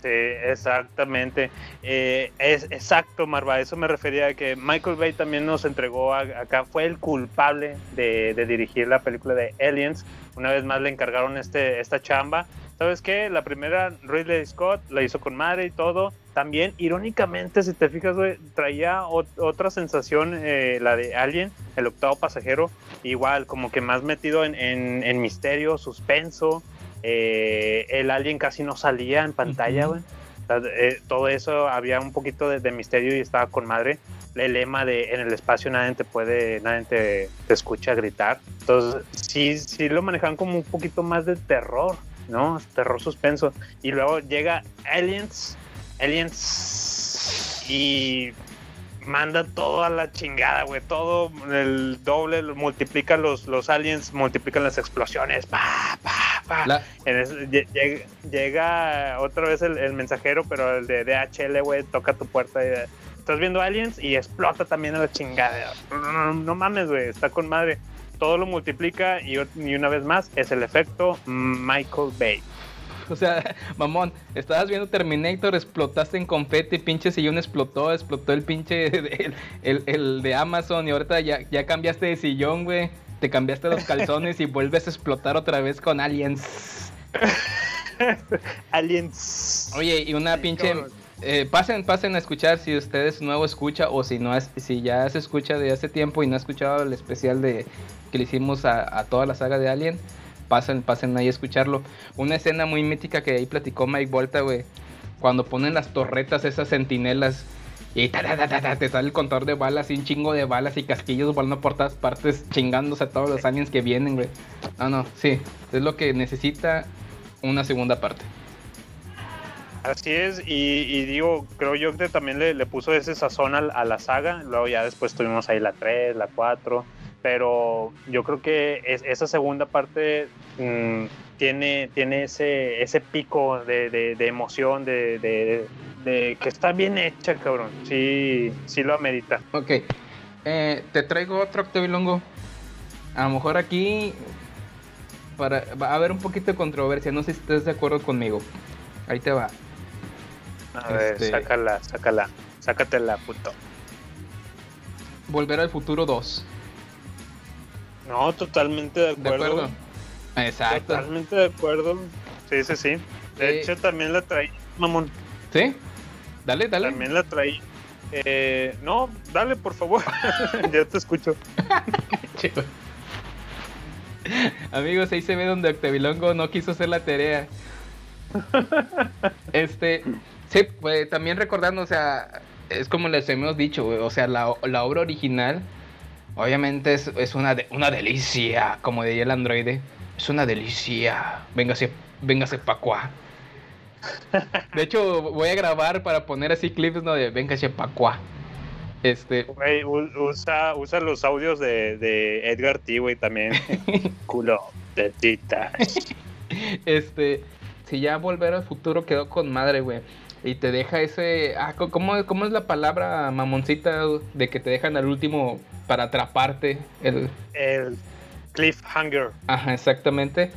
Sí, exactamente. Eh, es exacto, Marva. Eso me refería a que Michael Bay también nos entregó a- acá. Fue el culpable de, dirigir la película de Aliens. Una vez más le encargaron este, esta chamba. ¿Sabes qué? La primera, Ridley Scott, la hizo con madre y todo. También, irónicamente, si te fijas, güey, traía ot- otra sensación, eh, la de Alien, el octavo pasajero. Igual, como que más metido en misterio, suspenso. Eh, el alien casi no salía en pantalla, güey. Eh, todo eso había un poquito de, de misterio y estaba con madre. El lema de en el espacio nadie te puede, nadie te, te escucha gritar. Entonces, sí, sí lo manejaban como un poquito más de terror, ¿no? Terror suspenso. Y luego llega Aliens, Aliens y manda todo a la chingada, güey. Todo el doble, multiplica los, los aliens, multiplican las explosiones. Pa, pa, pa. La- En eso lle- llega, otra vez el, el mensajero, pero el de DHL, güey, toca tu puerta y estás viendo aliens y explota también a la chingada. No, mames, güey, está con madre. Todo lo multiplica y, una vez más es el efecto Michael Bay. O sea, mamón, estabas viendo Terminator, explotaste en confeti, pinche sillón explotó, explotó el pinche el, el- el de Amazon y ahorita ya, ya cambiaste de sillón, güey. Te cambiaste los calzones y vuelves a explotar otra vez con aliens. Aliens. Oye, y una Sí, pinche... eh, pasen, pasen a escuchar si ustedes nuevo escucha o si no es, si ya se escucha de hace tiempo y no ha escuchado el especial de que le hicimos a, a toda la saga de Alien, pasen, pasen ahí a escucharlo. Una escena muy mítica que ahí platicó Mike Volta, güey. Cuando ponen las torretas, esas sentinelas, y te sale el contador de balas y un chingo de balas y casquillos volando por todas partes, chingándose a todos los aliens que vienen, güey. No, no, sí, es lo que necesita una segunda parte. Así es, y, digo, creo yo que también le, puso ese sazón al- a, la saga, luego ya después tuvimos ahí la 3, la 4, pero yo creo que es- esa segunda parte mm, tiene, tiene ese, ese pico de, de- emoción, de- de que está bien hecha, cabrón, sí, sí lo amerita. Ok, eh, te traigo otro Octavilongo. A lo mejor aquí para, va a haber un poquito de controversia, no sé si estás de acuerdo conmigo. Ahí te va. A ver, Este- sácala, sácala, sácatela, puto. Volver al futuro 2. No, totalmente de ¿De acuerdo. acuerdo? Exacto. Totalmente de acuerdo. Sí, sí, sí. De Eh, hecho, también la traí, mamón. ¿Sí? Dale, dale. También la traí. Eh, no, dale, por favor. ya te escucho. Amigos, ahí se ve donde Octavilongo no quiso hacer la tarea. Este, sí, pues también recordando, o sea, es como les hemos dicho, o sea, la, la obra original, obviamente es, es una, de- una delicia, como diría el androide, es una delicia, véngase, véngase pa' cuá. De hecho, voy a grabar para poner así clips, ¿no? De Venga Chepacua. Este. Güey, usa, usa los audios de, de Edgar T, güey, también. Culo de tita. Este. Si ya volver al futuro quedó con madre, güey. Y te deja ese. Ah, ¿cómo, ¿Cómo es la palabra mamoncita de que te dejan al último para atraparte? El, El cliffhanger. Ajá, exactamente.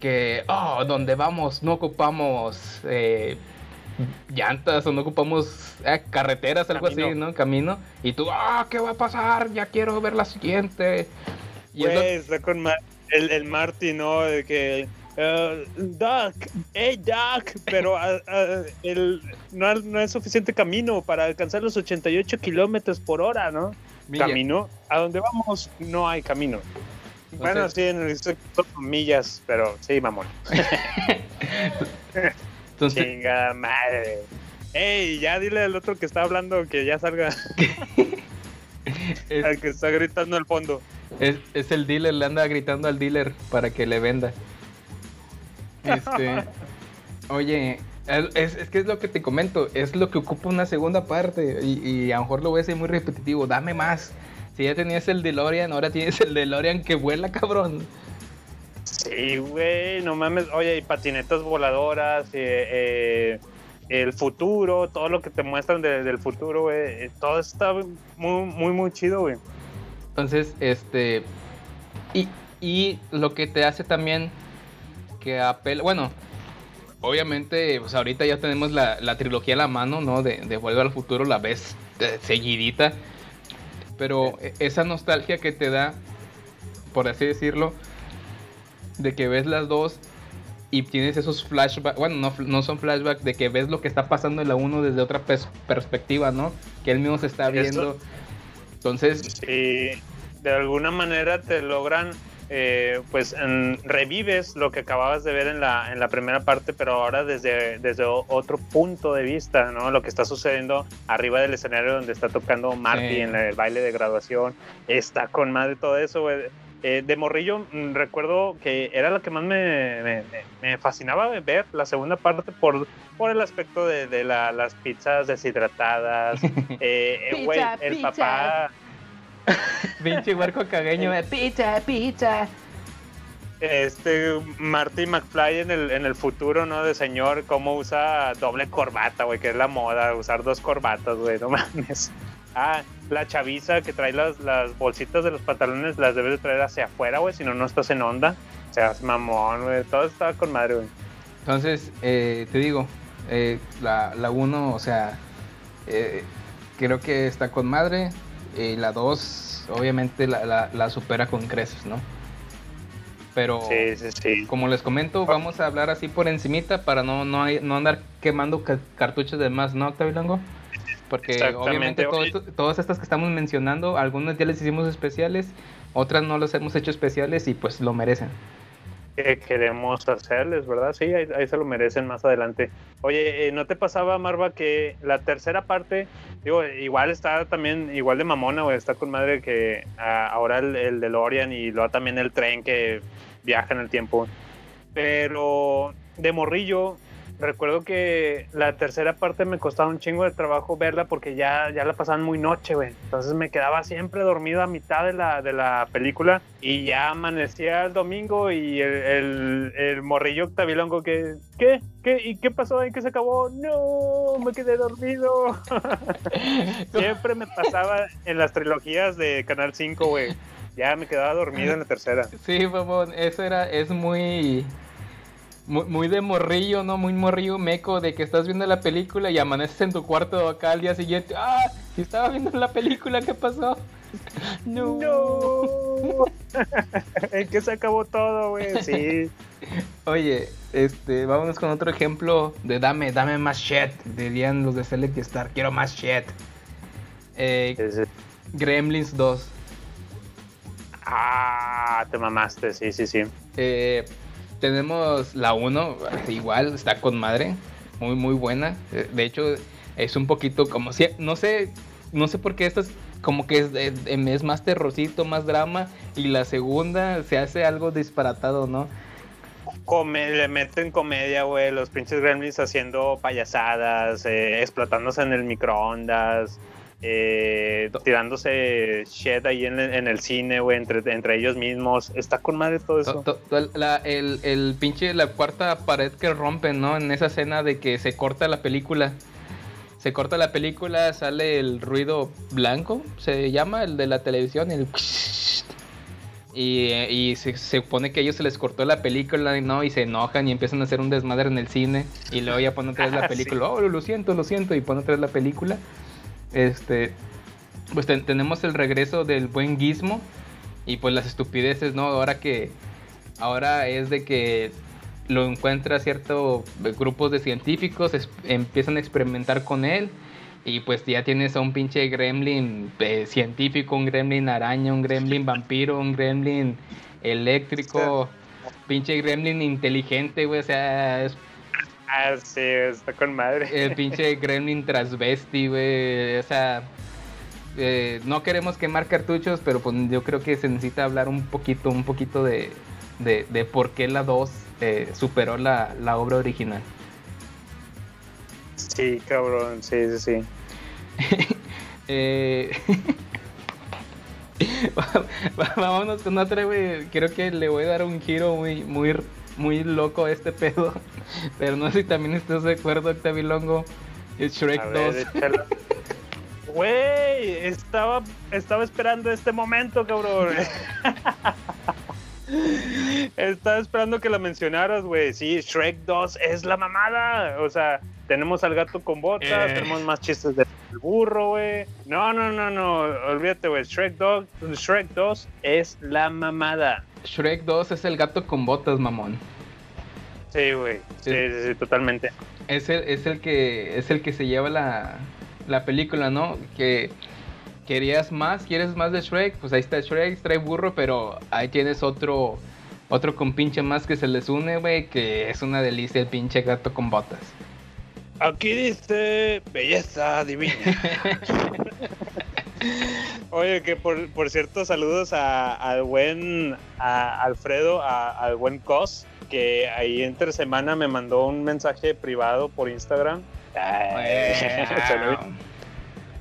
Que, oh, donde vamos no ocupamos eh, llantas o no ocupamos eh, carreteras, algo así. ¿no? Camino. Y tú, ah, ¿qué va a pasar? Ya quiero ver la siguiente. Y es lo- Güey, está con Mar- el, el Marty, ¿no? De que. eh, Doc, hey Doc, pero ah, ah, el, no, no es suficiente camino para alcanzar los 88 kilómetros por hora, ¿no? Milla. Camino, a donde vamos no hay camino. Bueno, sí, en el millas, pero sí, mamón. Entonces, Chinga madre. Ey, ya dile al otro que está hablando que ya salga, es, al que está gritando al fondo. es- es el dealer, le anda gritando al dealer para que le venda. Este, oye, es, es- es que es lo que te comento, es lo que ocupa una segunda parte y, y a lo mejor lo voy a decir muy repetitivo, dame más. Si ya tenías el DeLorean, ahora tienes el DeLorean que vuela, cabrón. Sí, güey, no mames. Oye, y patinetas voladoras, eh, eh, el futuro, todo lo que te muestran de- del futuro, güey. eh, Todo está muy, muy, muy chido, güey. Entonces, este. Y, y lo que te hace también que apela. Bueno, obviamente, pues ahorita ya tenemos la, la trilogía a la mano, ¿no? De, de Vuelve al futuro, la ves seguidita. Pero e- esa nostalgia que te da, por así decirlo, de que ves las dos y tienes esos flashbacks, bueno, no, no son flashbacks, de que ves lo que está pasando en la 1 desde otra pers- perspectiva, ¿no? Que él mismo se está viendo. Entonces, Sí, de alguna manera te logran, eh, pues en- revives lo que acababas de ver en la, en la primera parte, pero ahora desde, desde otro punto de vista, ¿no? Lo que está sucediendo arriba del escenario donde está tocando Marty Sí. en el baile de graduación, está con madre todo eso, güey. Eh, de morrillo mm, recuerdo que era lo que más me, me- fascinaba de ver la segunda parte por, por el aspecto de, de la- las pizzas deshidratadas. Eh, eh, Pizza, el pizza. papá pinche huerco cagueño. eh, Pizza, pizza. Este Marty McFly en el, en el futuro, ¿no? De señor, cómo usa doble corbata, güey, que es la moda, usar dos corbatas, güey, no mames. Ah, la chaviza que trae las, las bolsitas de los pantalones las debes de traer hacia afuera, güey, si no, no estás en onda. O sea, es mamón, güey, todo está con madre, güey. Entonces, eh, te digo, eh, la, la 1, o sea, eh, creo que está con madre. Y la 2, obviamente, la, la- la supera con creces, ¿no? Pero, Sí, sí, sí. como les comento, vamos a hablar así por encimita para no, no, hay- no andar quemando ca- cartuchos de más, ¿no, Octavio Longo? Porque obviamente todo esto- todas estas que estamos mencionando, algunas ya les hicimos especiales, otras no las hemos hecho especiales y pues lo merecen. Que queremos hacerles, ¿verdad? Sí, ahí, se lo merecen más adelante. Oye, eh, ¿no te pasaba, Marva, que la tercera parte, digo, igual está también, igual de mamona, güey, está con madre que ah, ahora el, el DeLorean y luego también el tren que viaja en el tiempo. Pero de morrillo, recuerdo que la tercera parte me costaba un chingo de trabajo verla porque ya, ya la pasaban muy noche, güey. Entonces me quedaba siempre dormido a mitad de la, de la película y ya amanecía el domingo y el, el, el morrillo octavilongo que, ¿qué? ¿Y qué pasó? ¿En qué se acabó? No, me quedé dormido. siempre me pasaba en las trilogías de Canal 5, güey. Ya me quedaba dormido en la tercera. Sí, babón, eso era, es muy, muy, muy de morrillo, ¿no? Muy morrillo meco de que estás viendo la película y amaneces en tu cuarto acá al día siguiente. Ah, si estaba viendo la película, ¿qué pasó? No. No. ¿En qué se acabó todo, güey? Sí. Oye, este, vámonos con otro ejemplo de dame, dame más shit, dirían los de Select Star, quiero más shit. Eh, Gremlins 2. Ah, te mamaste, sí, sí, sí. Eh, tenemos la 1, igual, está con madre, muy, muy buena. Eh, De hecho, es un poquito como si, no sé, no sé por qué esta es como que es, es- es más terrorcito, más drama, y la segunda se hace algo disparatado, ¿no? come- le meten comedia, güey, los pinches gremlins haciendo payasadas, eh, explotándose en el microondas, eh, tirándose shit ahí en, el- en el cine, güey, entre, entre ellos mismos. Está con madre todo eso. To- to- la- el, el pinche, la cuarta pared que rompen, ¿no? En esa escena de que se corta la película. Se corta la película, sale el ruido blanco, se llama el de la televisión, el... Y, eh, y se, se supone que a ellos se les cortó la película, ¿no? Y se enojan y empiezan a hacer un desmadre en el cine. Y luego ya ponen otra vez la Ah, película. Oh, lo siento, lo siento. Y ponen otra vez la película. Este... Pues ten- tenemos el regreso del buen Gizmo. Y pues las estupideces, ¿no? Ahora que ahora es de que lo encuentra ciertos grupos de científicos, empiezan a experimentar con él y pues ya tienes a un pinche gremlin eh, científico, un gremlin araña, un gremlin vampiro, un gremlin eléctrico, pinche gremlin inteligente, güey, o sea, es Ah, sí, está con madre. el pinche gremlin transvesti, güey, o sea, eh, no queremos quemar cartuchos, pero pues yo creo que se necesita hablar un poquito, un poquito de, de, de por qué la 2 eh, superó la, la obra original. Sí, cabrón, sí, sí, sí. Eh, Vámonos con otra, güey. Creo que le voy a dar un giro muy, muy, muy loco este pedo. Pero no sé si también estás de acuerdo, Octavio Longo. Es Shrek 2. ver, échala. Güey, estaba, estaba esperando este momento, cabrón. estaba esperando que la mencionaras, güey. Sí, Shrek 2 es la mamada. O sea, tenemos al gato con botas, Eh. tenemos más chistes del burro, güey. No, no, no, no. Olvídate, güey. Shrek 2, Shrek 2 es la mamada. Shrek 2 es el gato con botas, mamón. Sí, güey. Sí, sí, sí, totalmente. Es el, es el que es el que se lleva la, la película, ¿no? Que querías más, quieres más de Shrek, pues ahí está Shrek, trae burro, pero ahí tienes otro otro compinche más que se les une, güey, que es una delicia el pinche gato con botas. Aquí dice belleza divina. Oye, que por, por cierto, saludos a- al buen a Alfredo, a- al buen Cos, que ahí entre semana me mandó un mensaje privado por Instagram. Ay, suena, bien,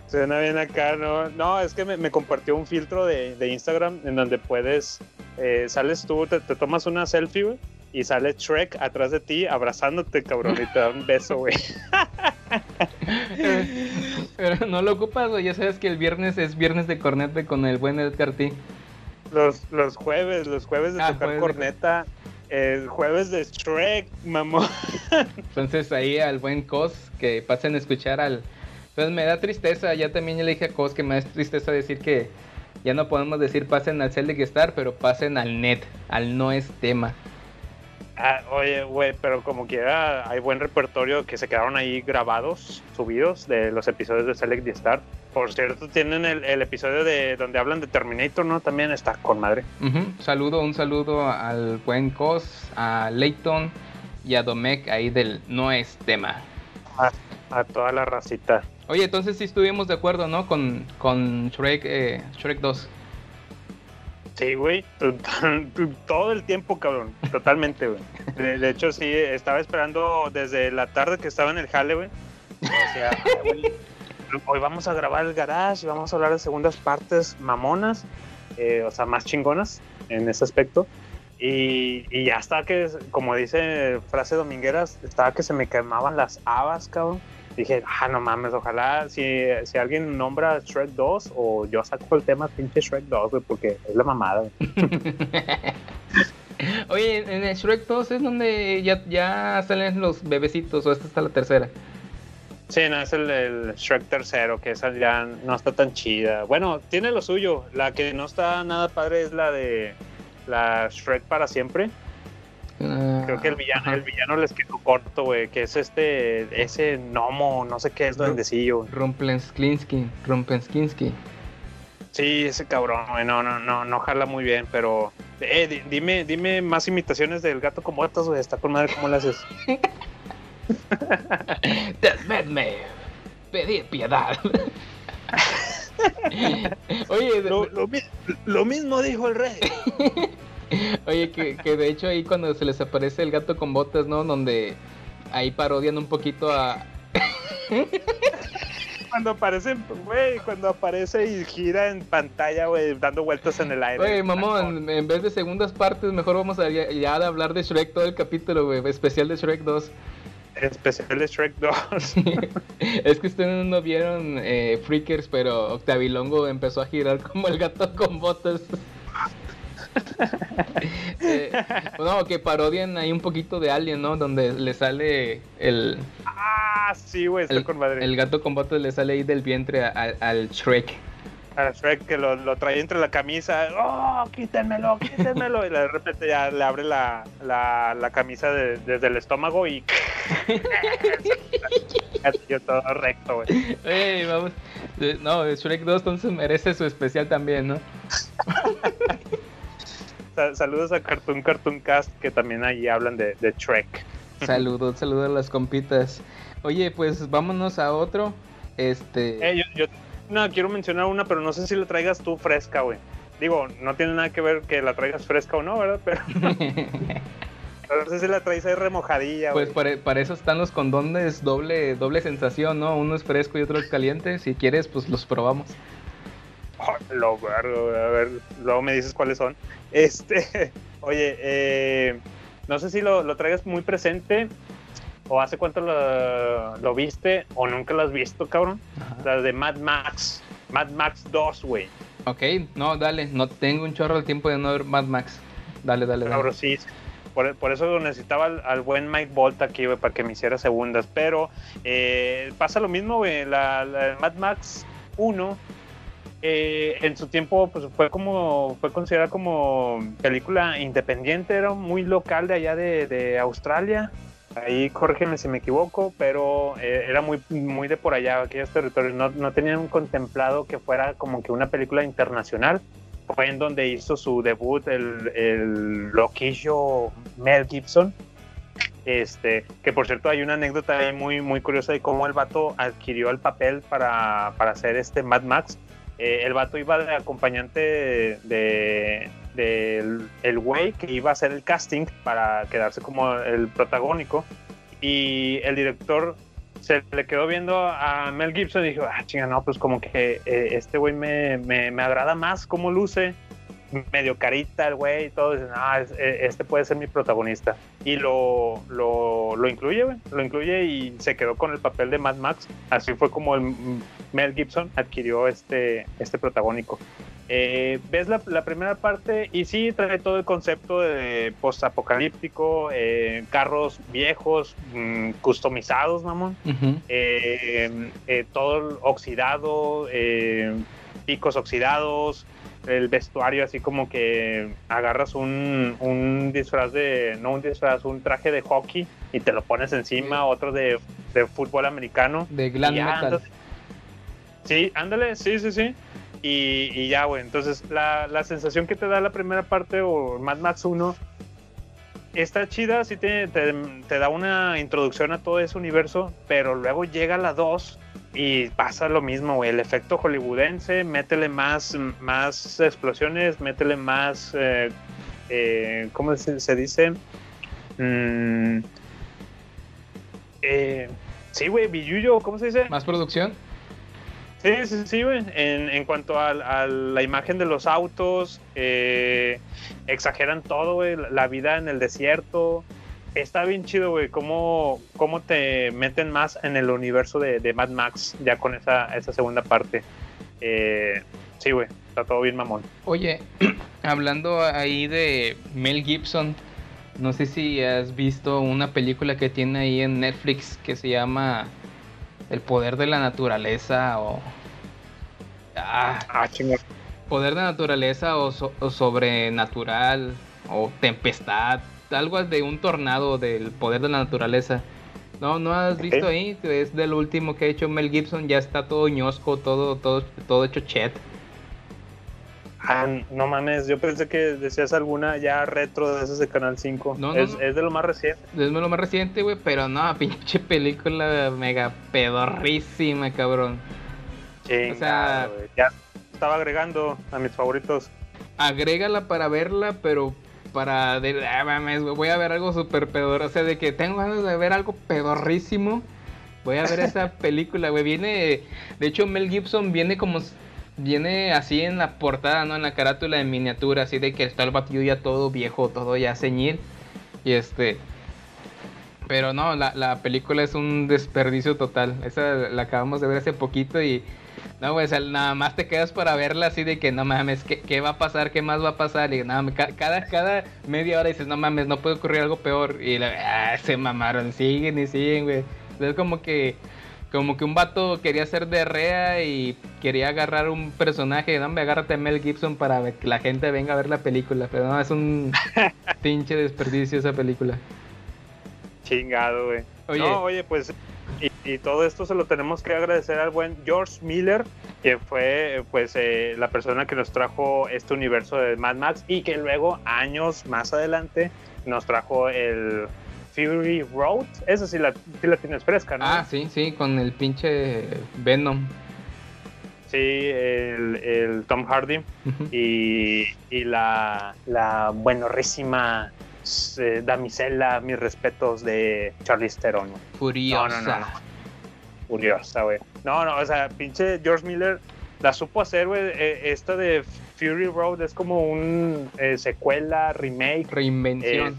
suena bien acá, ¿no? No, es que me, me compartió un filtro de, de Instagram en donde puedes, eh, sales tú, te, te tomas una selfie, güey, y sale Shrek atrás de ti abrazándote, cabrón, y te da un beso, güey. Pero no lo ocupas, güey, ya sabes que el viernes es viernes de cornete con el buen Edgar T. Los, los jueves, los jueves de Ah, tocar jueves de- corneta, el jueves de Shrek, mamón. Entonces ahí al buen Cos que pasen a escuchar al... Pues me da tristeza, ya también le dije a Cos que me da tristeza decir que ya no podemos decir pasen al Celtic Star, pero pasen al net, al no es tema. Ah, oye, güey, pero como quiera, hay buen repertorio que se quedaron ahí grabados, subidos de los episodios de Select the Star. Por cierto, tienen el, el episodio de donde hablan de Terminator, ¿no? También está con madre. Saludo, un saludo al buen Cos, a Leighton y a Domecq ahí del no es tema. A toda la racita. Oye, entonces sí estuvimos de acuerdo, ¿no? Con, con Shrek, eh, Shrek 2. Sí, güey. Todo el tiempo, cabrón. Totalmente, güey. De, hecho, sí, estaba esperando desde la tarde que estaba en el jale, güey. "Ay, güey, hoy vamos a grabar el garage y vamos a hablar de segundas partes mamonas, eh, o sea, más chingonas en ese aspecto. Y, y ya está que, como dice frase domingueras, estaba que se me quemaban las habas, cabrón. Dije, ah, no mames, ojalá si, si alguien nombra Shrek 2 o yo saco el tema pinche Shrek 2, güey, porque es la mamada. Oye, en el Shrek 2 es donde ya, ya salen los bebecitos, o esta está la tercera. Sí, no, es el, el Shrek tercero, que esa ya no está tan chida. Bueno, tiene lo suyo. La que no está nada padre es la de la Shrek para siempre. Creo que el villano, Ajá. el villano les quedó corto, güey, que es este, ese gnomo, no sé qué es, duendecillo. Rumpelstinsky, Rumpelstinsky. Sí, ese cabrón, güey, no, no, no, no jala muy bien, pero eh, di- dime, dime más imitaciones del gato con botas, güey, está con madre, ¿cómo le haces? Desmedme, pedir piedad. Oye, Lo, lo mismo dijo el rey. Oye, que, que de hecho ahí cuando se les aparece el gato con botas, ¿no? Donde ahí parodian un poquito a... Cuando aparece, güey, cuando aparece y gira en pantalla, güey, dando vueltas en el aire. Oye, mamón, en vez de segundas partes, mejor vamos a ya, ya a hablar de Shrek todo el capítulo, güey. Especial de Shrek 2. Especial de Shrek 2. es que ustedes no vieron eh, Freakers, pero Octavilongo empezó a girar como el gato con botas. eh, no, que parodian ahí un poquito de Alien, ¿no? Donde le sale el. Ah, sí, güey, está el, con madre. el gato con botas le sale ahí del vientre a- a- al Shrek. A Shrek que lo, lo trae entre la camisa. ¡Oh, quítenmelo, quítenmelo! Y de repente ya le abre la, la, la camisa de- desde el estómago y. Yo todo recto, güey. Ey, vamos. No, Shrek 2 entonces merece su especial también, ¿no? Sa- Saludos a Cartoon Cartoon Cast que también ahí hablan de, de Shrek. Saludos, saludos a las compitas. Oye, pues vámonos a otro. Este. Eh, yo, yo no, quiero mencionar una, pero no sé si la traigas tú fresca, güey. Digo, no tiene nada que ver que la traigas fresca o no, ¿verdad? Pero no sé si la traes ahí remojadilla, güey. pues para, para eso están los condones doble, doble sensación, ¿no? Uno es fresco y otro es caliente. Si quieres, pues los probamos. Oh, lo a ver, luego me dices cuáles son. Este, oye, eh, no sé si lo, lo traigas muy presente o hace cuánto lo, lo viste o nunca lo has visto, cabrón. La de Mad Max, Mad Max 2, güey. Ok, no, dale. No tengo un chorro de tiempo de no ver Mad Max. Dale, dale, dale. Cabrón, sí. Por, por eso necesitaba al, al buen Mike Bolt aquí, güey, para que me hiciera segundas. Pero eh, pasa lo mismo, güey. La, la Mad Max 1, eh, en su tiempo, pues fue como, fue considerada como película independiente, era muy local de allá de, de Australia. Ahí corrígeme si me equivoco, pero eh, era muy, muy de por allá, aquellos territorios. No, no tenían contemplado que fuera como que una película internacional fue en donde hizo su debut el, el loquillo Mel Gibson. Este, que por cierto hay una anécdota ahí muy, muy curiosa de cómo el vato adquirió el papel para, para hacer este Mad Max. Eh, el vato iba de acompañante de, el güey que iba a hacer el casting para quedarse como el protagónico. Y el director se le quedó viendo a Mel Gibson y dijo, ah, chinga, no, pues como que eh, este güey me, me, me agrada más cómo luce, medio carita el güey y todo, dicen, ah, es- eh, este puede ser mi protagonista. Y lo, lo, lo incluye, güey, lo incluye y se quedó con el papel de Mad Max. Así fue como el Mel Gibson adquirió este, este protagónico. Eh, ves la, la primera parte y sí trae todo el concepto de post-apocalíptico, eh, carros viejos, mm, customizados, mamón eh, todo oxidado, picos oxidados, el vestuario así como que agarras un, un disfraz de, no un disfraz, un traje de hockey y te lo pones encima, otro de, de fútbol americano. De glam metal. sí, ándale, sí, sí, sí. Y, y ya, güey. Entonces, la, la sensación que te da la primera parte o Mad Max 1 está chida, sí te, te, te da una introducción a todo ese universo, pero luego llega la 2 y pasa lo mismo, güey. El efecto hollywoodense, métele más, más explosiones, métele más. Eh, eh, ¿Cómo se, se dice? Mm, eh, sí, güey, billuyo, ¿cómo se dice? ¿Más producción? Sí, sí, sí, güey. En, en cuanto al- a, la imagen de los autos, eh, exageran todo, güey. La vida en el desierto. Está bien chido, güey. Cómo, cómo te meten más en el universo de, de Mad Max ya con esa, esa segunda parte. Eh, sí, güey. Está todo bien mamón. Oye, hablando ahí de Mel Gibson, no sé si has visto una película que tiene ahí en Netflix que se llama El poder de la naturaleza o... Ah, Ah, chingón. poder de naturaleza o, so- o sobrenatural o tempestad, algo de un tornado del poder de la naturaleza. No, no has visto ahí, es del último que ha hecho Mel Gibson, ya está todo ñosco, todo, todo, todo hecho chet. Ah, no mames. Yo pensé que decías alguna ya retro de esas de Canal 5. No, no, es, no. es de lo más reciente. Es lo más reciente, güey, pero no, pinche película mega pedorrísima, cabrón. Chingado, sea- güey. Ya estaba agregando a mis favoritos. Agrégala para verla, pero para de, ah, mames, voy a ver algo súper pedor, o sea, de que tengo ganas de ver algo pedorrísimo. Voy a ver esa película, güey. Viene, de hecho, Mel Gibson viene como, viene así en la portada, ¿no? En la carátula en miniatura, así de que está el batido ya todo viejo, todo ya ceñir. Y este, pero no, la, la película es un desperdicio total. Esa la acabamos de ver hace poquito y no, güey, o sea, nada más te quedas para verla así de que no mames, ¿qué, qué va a pasar? ¿Qué más va a pasar? Y nada, ca- cada, cada media hora dices, no mames, no puede ocurrir algo peor. Y la, ah, se mamaron, siguen y siguen, güey. Es como que, como que un vato quería ser de rea y quería agarrar un personaje, no me agárrate a Mel Gibson para que la gente venga a ver la película. Pero no, es un pinche desperdicio esa película. Chingado, güey. Oye. No, oye, pues. Y, todo esto se lo tenemos que agradecer al buen George Miller, que fue pues eh, la persona que nos trajo este universo de Mad Max y que luego, años más adelante, nos trajo el Fury Road. Esa sí la, sí la tienes fresca, ¿no? Ah, sí, sí, con el pinche Venom. Sí, el, el Tom Hardy y, y la, la buenorrísima eh, damisela, mis respetos de Charlize Theron. Furiosa. No, no, no, no. Furiosa, güey. No, no, o sea, pinche George Miller la supo hacer, güey. Eh, esta de Fury Road es como un eh, secuela, remake. Reinvención.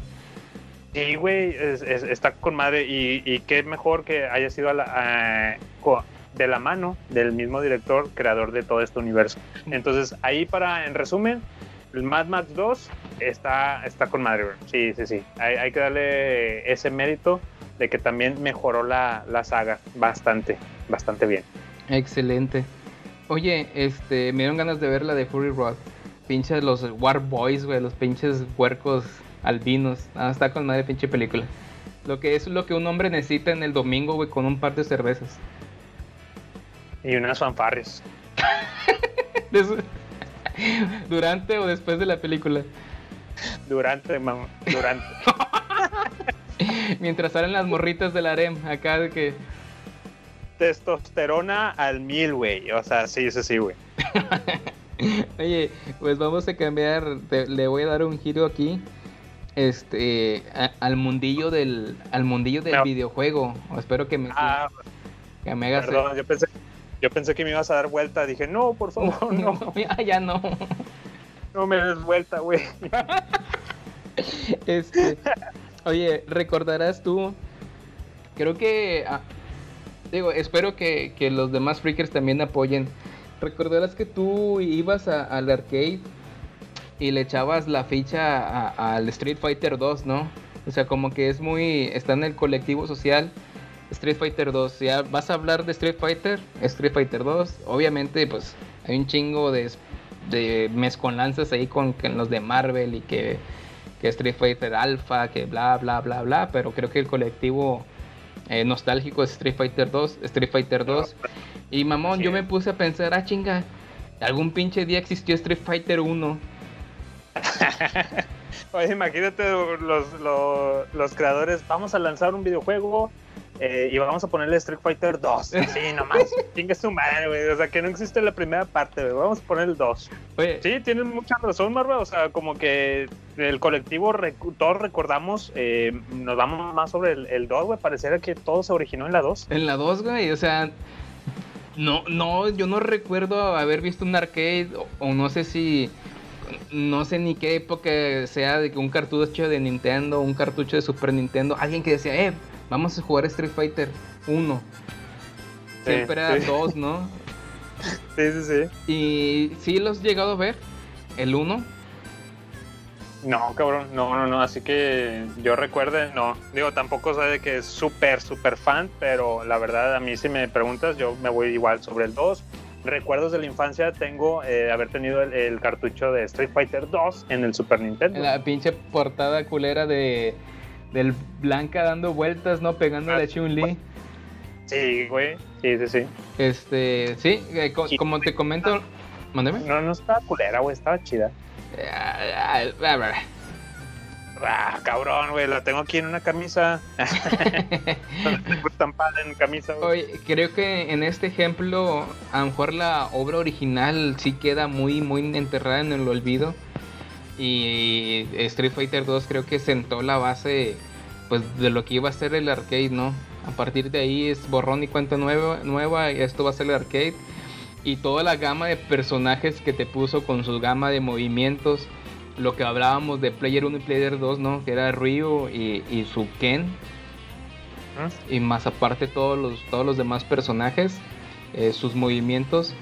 Sí, güey, es- es- está con madre. Y, y qué mejor que haya sido a la- a- co- de la mano del mismo director, creador de todo este universo. Entonces, ahí para, en resumen, el Mad Max 2 está, está con madre, güey. Sí, sí, sí. Hay, hay que darle ese mérito de que también mejoró la, la saga bastante, bastante bien. Excelente. Oye, este, me dieron ganas de ver la de Fury Road. Pinches los War Boys, güey, los pinches huercos albinos. Ah, está con madre pinche película. Lo que es lo que un hombre necesita en el domingo, güey, con un par de cervezas. Y unas fanfarrias. Durante o después de la película. Durante, mamá, durante. Mientras salen las morritas del harem, acá de que. Testosterona al mil, güey. O sea, sí, sí, sí, güey. Oye, pues vamos a cambiar, te- le voy a dar un giro aquí. Este, a- al mundillo del, al mundillo del No. videojuego. Espero que me, Ah, que me hagas. perdón, yo pensé, yo pensé que me ibas a dar vuelta. Dije, no, por favor, no, ya, ya no. no me des vuelta, güey. Este, oye, recordarás tú. Creo que. ah, digo, espero que, que los demás freakers también apoyen. Recordarás que tú ibas a- al arcade y le echabas la ficha al Street Fighter 2, ¿no? O sea, como que es muy. Está en el colectivo social. Street Fighter 2, ya vas a hablar de Street Fighter, Street Fighter 2, obviamente pues hay un chingo de, de mezcolanzas ahí con los de Marvel y que, que Street Fighter Alpha, que bla bla bla bla, pero creo que el colectivo eh, nostálgico es Street Fighter 2, Street Fighter 2. Y mamón, yo me puse a pensar, ah chinga, algún pinche día existió Street Fighter 1. Oye, imagínate los, los, los creadores, vamos a lanzar un videojuego eh, y vamos a ponerle Street Fighter 2. Sí, nomás, chingue su madre, güey. O sea, que no existe la primera parte, güey. Vamos a poner el 2. Oye, Sí, tienes mucha razón, Marva. O sea, como que el colectivo, todos recordamos, eh, nos vamos más sobre el, el 2, güey. Pareciera que todo se originó en la 2. En la 2, güey, o sea, no, no, yo no recuerdo haber visto un arcade o, o no sé si, no sé ni qué época sea de que un cartucho de Nintendo, un cartucho de Super Nintendo, alguien que decía, eh, vamos a jugar Street Fighter 1. Sí, Siempre era sí. 2, ¿no? Sí, sí, sí. Y sí los he llegado a ver, el 1. No, cabrón, no, no, no, así que yo recuerde, no, digo, tampoco soy de que es súper, súper fan, pero la verdad a mí si me preguntas, yo me voy igual sobre el 2. Recuerdos de la infancia tengo eh, haber tenido el, el cartucho de Street Fighter 2 en el Super Nintendo. La pinche portada culera de del Blanca dando vueltas, ¿no? Pegándole a Chun-Li. Sí, güey, sí, sí, sí. Este, sí, eh, co- Sí. como te comento, mándeme. No, no estaba culera, güey, estaba chida. Ah, ah, ah, Ah, cabrón, güey, la tengo aquí en una camisa. Estampada en camisa, güey. Oye, creo que en este ejemplo, a lo mejor la obra original sí queda muy, muy enterrada en el olvido. Y Street Fighter 2 creo que sentó la base pues de lo que iba a ser el arcade, ¿no? A partir de ahí es borrón y cuenta nueva, nueva y esto va a ser el arcade. Y toda la gama de personajes que te puso con su gama de movimientos. Lo que hablábamos de Player 1 y Player 2, ¿no? Que era Ryu y, y su Ken. Y más aparte todos los, todos los demás personajes. eh, sus movimientos.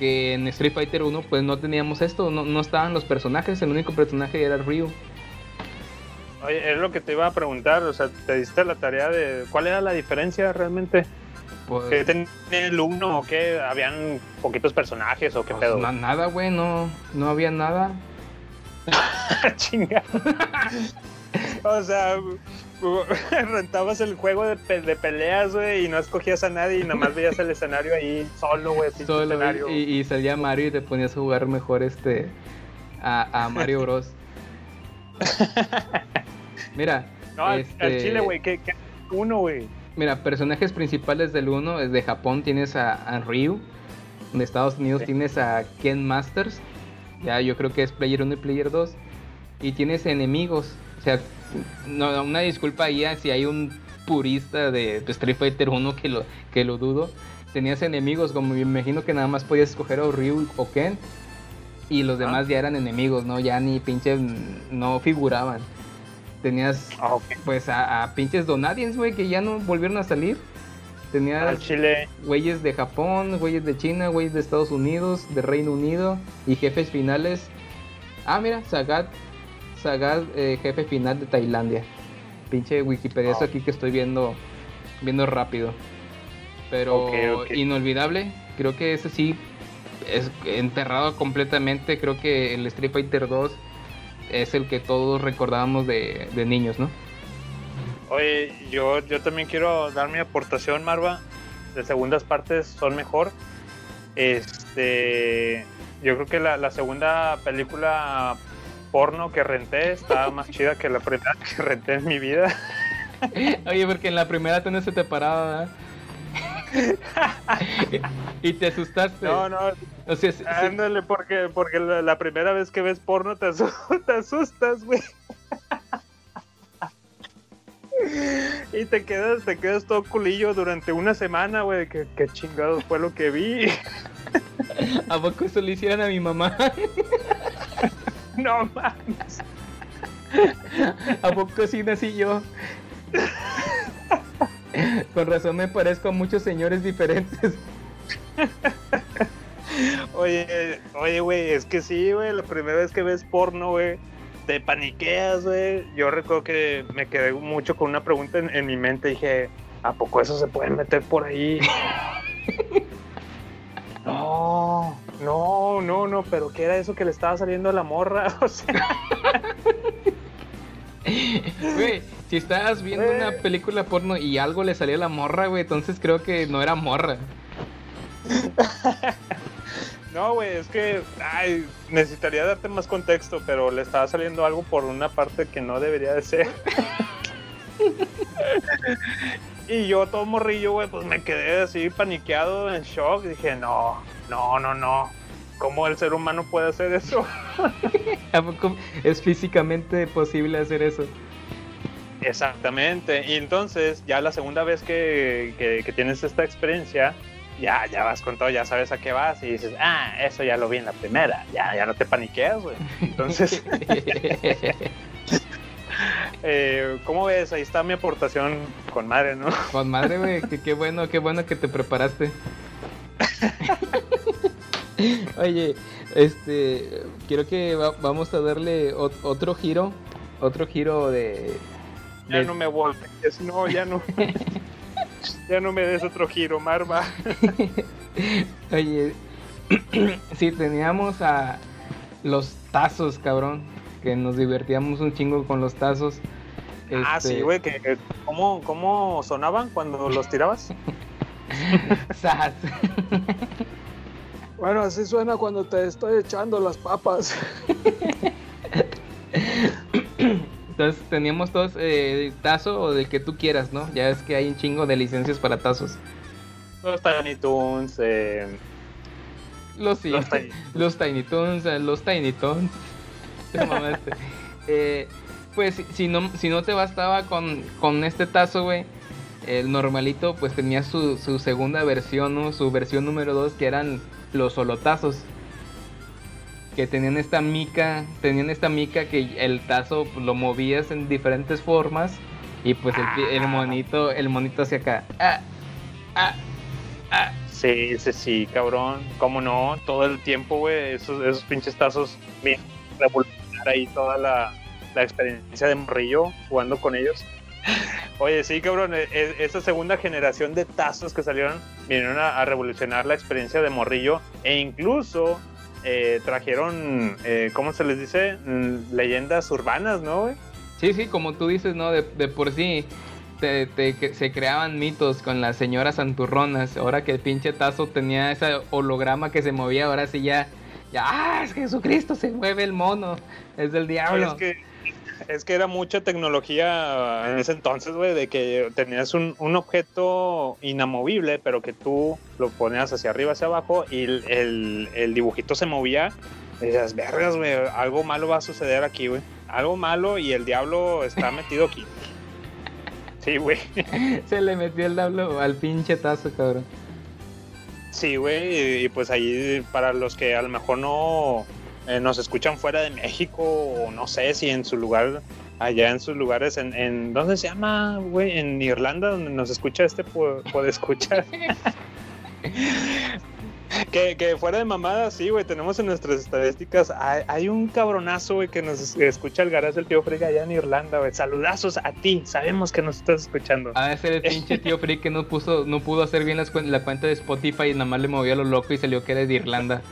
Que en Street Fighter 1 pues no teníamos esto. No, no estaban los personajes. El único personaje era Ryu. Oye, es lo que te iba a preguntar, o sea, te diste la tarea de cuál era la diferencia realmente. Pues, ¿Qué tenía el uno o qué? ¿Habían poquitos personajes o qué pues, pedo? na- nada, güey. No, no había nada. Chinga. o sea, rentabas el juego de, pe- de peleas, güey, y no escogías a nadie y nada más veías el escenario ahí solo, güey, Solo, escenario. y, y salía Mario y te ponías a jugar mejor este a, a Mario Bros. Mira, No, al, al este, chile, güey, ¿qué, qué uno, güey? mira, personajes principales del 1 es de Japón tienes a, a Ryu, de Estados Unidos Sí. tienes a Ken Masters, ya yo creo que es Player 1 y Player 2, y tienes enemigos, o sea, no, una disculpa ahí a si hay un purista de, de Street Fighter 1 que lo, que lo dudo, tenías enemigos, como me imagino que nada más podías escoger a Ryu o Ken, y los Ah. demás ya eran enemigos, ¿no? Ya ni pinches no figuraban. Tenías Ah, pues a, a pinches Donadians, güey, que ya no volvieron a salir. Al Tenías chile, güeyes de Japón, güeyes de China, güeyes de Estados Unidos, de Reino Unido y jefes finales. Ah, mira, Sagat, Sagat, eh, jefe final de Tailandia. Pinche Wikipedia, eso aquí que estoy viendo, viendo rápido. Pero inolvidable, creo que ese sí es enterrado completamente. Creo que el Street Fighter 2 es el que todos recordábamos de, de niños, ¿no? Oye, yo, yo también quiero dar mi aportación, Marva. De segundas partes son mejor. Este, yo creo que la, la segunda película porno que renté está más chida que la primera que renté en mi vida. Oye, porque en la primera tú no se te paraba, ¿verdad? y te asustaste. No, no, O sea, sí- ándale, porque, porque la, la primera vez que ves porno te, asu- te asustas, güey. Y te quedas, te quedas todo culillo durante una semana, güey. ¿Qué, qué chingados fue lo que vi? ¿a poco eso le hicieron a mi mamá? No mames. ¿A poco sí nací yo? Con razón me parezco a muchos señores diferentes. Oye, oye, güey, es que sí, güey, la primera vez que ves porno, güey, te paniqueas, güey. Yo recuerdo que me quedé mucho con una pregunta en, en mi mente. Dije, ¿a poco eso se puede meter por ahí? no, no, no, no, pero ¿qué era eso que le estaba saliendo a la morra? O sea, Güey, si estabas viendo una película porno y algo le salía a la morra, güey, entonces creo que no era morra. no, güey, es que, ay, necesitaría darte más contexto, pero le estaba saliendo algo por una parte que no debería de ser. Y yo todo morrillo, güey, pues me quedé así paniqueado, en shock. Dije, no, no, no, no. ¿Cómo el ser humano puede hacer eso? ¿A poco es físicamente posible hacer eso? Exactamente. Y entonces, ya la segunda vez que, que- que tienes esta experiencia, ya, ya vas con todo, ya sabes a qué vas y dices, ah, eso ya lo vi en la primera. Ya, ya no te paniqueas, güey. Entonces, eh, ¿cómo ves? Ahí está mi aportación con madre, ¿no? Con madre, güey, que qué bueno, qué bueno que te preparaste. Oye, este, quiero que va- vamos a darle ot- otro giro, otro giro de... Ya de- no me voltees, no, ya no. ya no me des otro giro, Marva. Oye, sí, teníamos a los tazos, cabrón, que nos divertíamos un chingo con los tazos. Ah, Este, sí, güey, que, que- ¿cómo, ¿cómo sonaban cuando los tirabas? sas. Bueno, así suena cuando te estoy echando las papas. Entonces teníamos todos eh, tazo o del que tú quieras, ¿no? Ya ves que hay un chingo de licencias para tazos. Los Tiny Toons, eh, Los, sí, los Tiny los Tiny Toons, eh, los Tiny Toons. Eh, pues si- no, si no te bastaba con, con este tazo, güey, el normalito pues tenía su, su segunda versión, ¿no? Su versión número 2 que eran los solotazos. Que tenían esta mica, tenían esta mica que el tazo pues, lo movías en diferentes formas y pues el, pi- el monito, el monito hacia acá. Ah, ah, ah. Sí, sí, sí, cabrón. ¿Cómo no? Todo el tiempo, güey, esos, esos pinches tazos, bien, ahí toda la, la experiencia de morrillo jugando con ellos. Oye, sí, cabrón, e- e- esa segunda generación de tazos que salieron vinieron a, a revolucionar la experiencia de morrillo e incluso eh, trajeron, eh, ¿cómo se les dice? Mm, leyendas urbanas, ¿no, güey? Sí, sí, como tú dices, ¿no? De, de por sí te- te- se creaban mitos con las señoras santurronas. Ahora que el pinche tazo tenía ese holograma que se movía, ahora sí ya. Ya, ¡ah! Es Jesucristo, se mueve el mono. Es del diablo. Es que, es que era mucha tecnología en ese entonces, güey, de que tenías un, un objeto inamovible, pero que tú lo ponías hacia arriba, hacia abajo, y el, el- el dibujito se movía. Y decías, vergas, güey, algo malo va a suceder aquí, güey. Algo malo y el diablo está metido aquí. Sí, güey. Se le metió el diablo al pinche tazo, cabrón. Sí, güey, y, pues ahí para los que a lo mejor no eh, nos escuchan fuera de México o no sé si en su lugar, allá en sus lugares, en, en ¿dónde se llama, güey? En Irlanda, donde nos escucha este, puede escuchar. que, que fuera de mamada, sí, güey, tenemos en nuestras estadísticas, hay, hay un cabronazo, güey, que nos es- escucha el garaje del tío Frega allá en Irlanda, güey. Saludazos a ti, sabemos que nos estás escuchando. A ser el pinche tío Freak que no, puso, no pudo hacer bien las la cuenta de Spotify y nada más le movió a lo loco y salió que era de Irlanda.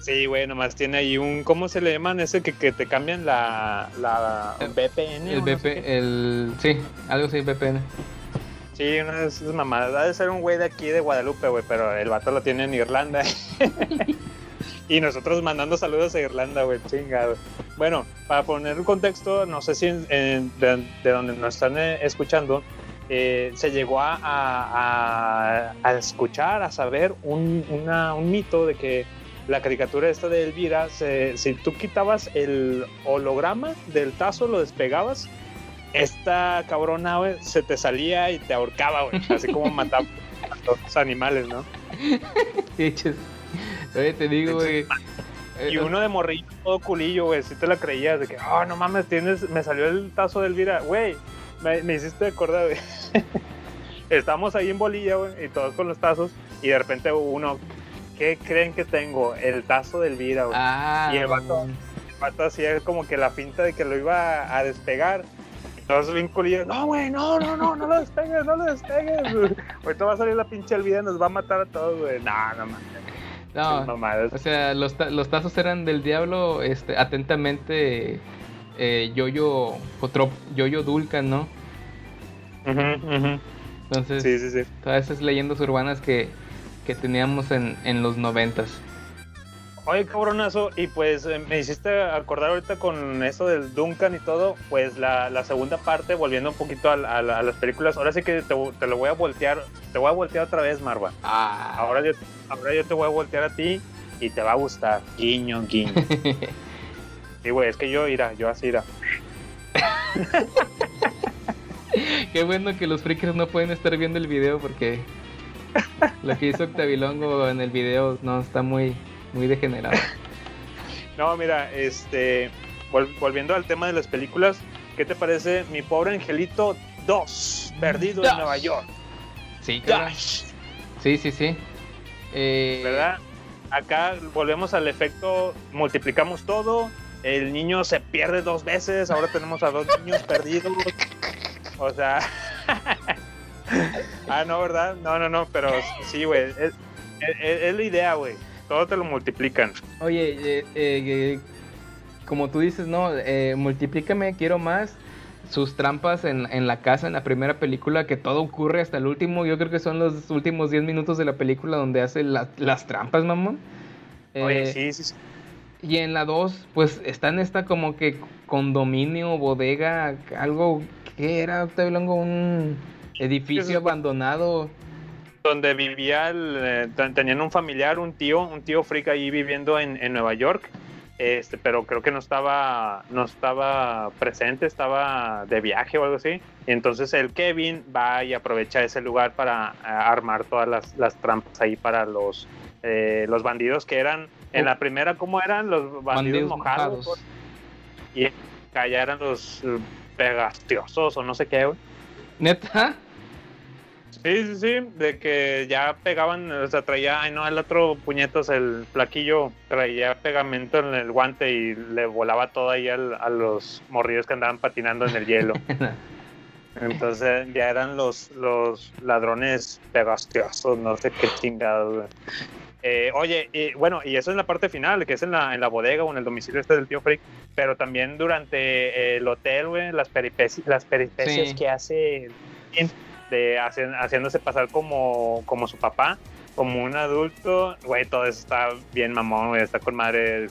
Sí, güey, nomás tiene ahí un, ¿cómo se le llaman? Ese que, que te cambian la, la El- VPN. El no sé qué. el. Sí, algo así, VPN. Sí, una de esas mamadas. Ha de ser un güey de aquí de Guadalupe, güey, pero el vato lo tiene en Irlanda. y nosotros mandando saludos a Irlanda, güey, chingado. Bueno, para poner un contexto, no sé si de, de donde nos están eh, escuchando, eh, se llegó a, escuchar, a saber un mito de que la caricatura esta de Elvira, se- si tú quitabas el holograma del tazo, lo despegabas, esta cabrona, güey, se te salía y te ahorcaba, güey. Así como mataba a los animales, ¿no? Pinches. Oye, te digo, güey. Y eh, uno de morrillo todo culillo, güey, si te la creías, de que, oh, no mames, tienes, me salió el tazo de Elvira, güey, me, me hiciste acordar, güey. Estamos ahí en bolilla, güey, y todos con los tazos, y de repente uno, ¿qué creen que tengo? El tazo de Elvira, güey. Ah, y el vato- El vato hacía como que la finta de que lo iba a despegar. Todos bien culillos, no, güey, no, no, no, no lo despegues, no lo despegues. Ahorita va a salir la pinche Elvira y nos va a matar a todos, güey. No, no mames. no, mamadas. o sea, los, ta- los tazos eran del diablo, este, atentamente, eh, Yoyo, otro, Yoyo Dulcan, ¿no? Ujú, ujú. Entonces, Sí, sí, sí. todas esas leyendas urbanas que, que teníamos en, en los noventas. Oye, cabronazo, y pues eh, me hiciste acordar ahorita con eso del Duncan y todo, pues la, la segunda parte, volviendo un poquito a, a a las películas, ahora sí que te, te lo voy a voltear, te voy a voltear otra vez, Marva. Ah, Ahora yo, ahora yo te voy a voltear a ti y te va a gustar. Guiño, guiño. Sí, güey, es que yo irá, yo así irá. Qué bueno que los freakers no pueden estar viendo el video porque lo que hizo Octavilongo en el video no está muy, muy degenerado. No, mira, este, vol- volviendo al tema de las películas, ¿qué te parece Mi Pobre Angelito 2, Perdido en Nueva York? Sí. Dash. Sí, sí, sí. Eh, ¿verdad? Acá volvemos al efecto, multiplicamos todo, el niño se pierde dos veces, ahora tenemos a dos niños perdidos. O sea... ah, no, ¿verdad? No, no, no, pero sí, güey. Es, es- es- es la idea, güey. Todo te lo multiplican. Oye, eh, eh, eh, como tú dices, no, eh, multiplícame, quiero más. Sus trampas en, en la casa en la primera película, que todo ocurre hasta el último. Yo creo que son los últimos 10 minutos de la película donde hace la- las trampas, mamón. Oye, Eh, sí, sí, sí. Y en la 2, pues está en esta como que condominio, bodega, algo que era, Octavio Longo, un edificio es- abandonado. Donde vivía, el, eh, ten- tenían un familiar, un tío, un tío freak ahí viviendo en, en Nueva York. este, pero creo que no estaba, no estaba presente, estaba de viaje o algo así. Y entonces el Kevin va y aprovecha ese lugar para eh, armar todas las, las trampas ahí para los, eh, los bandidos que eran, en la primera, ¿cómo eran? Los bandidos, Bandidos mojados. mojados. Y allá eran los eh, pegastiosos o no sé qué, güey. ¿Neta? Sí, sí, sí, de que ya pegaban, o sea, traía, ay no, el otro puñetos, el plaquillo, traía pegamento en el guante y le volaba todo ahí al- a los morrillos que andaban patinando en el hielo. Entonces ya eran los, los ladrones pegastiosos, no sé qué chingados. Eh, oye, y bueno, y eso es la parte final, que es en la, en la bodega o en el domicilio este del tío Freak, pero también durante eh, el hotel, güey, las peripecias, las peripecias Sí. que hace de hacen- haciéndose pasar como, como su papá, como un adulto, güey, todo eso está bien mamón, güey, está con madre.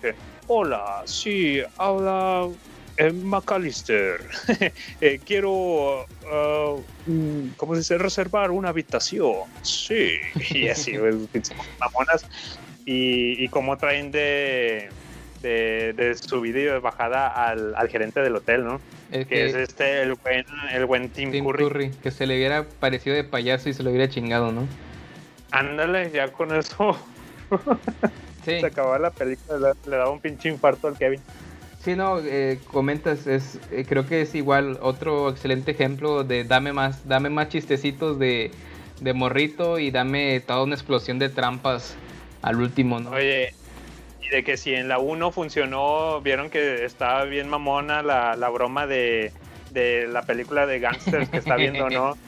Hola, sí, habla eh, McAllister. Eh, quiero, mm, ¿cómo? Reservar una habitación. Sí, y así, güey, mamonas. Y, y cómo traen de, de, de subida y de bajada al gerente del hotel, ¿no? Es Que que es este, el buen, el buen Tim, Tim Curry. Curry, que se le hubiera parecido de payaso y se lo hubiera chingado, ¿no? Ándale, ya con eso Sí, se acababa la película, le, le daba un pinche infarto al Kevin. sí, no, eh, comentas, es, eh, creo que es igual otro excelente ejemplo de dame más, dame más chistecitos de, de morrito y dame toda una explosión de trampas al último, ¿no? Oye, y de que si en la 1 funcionó, vieron que estaba bien mamona la, la broma de, de la película de gangsters que está viendo, ¿no?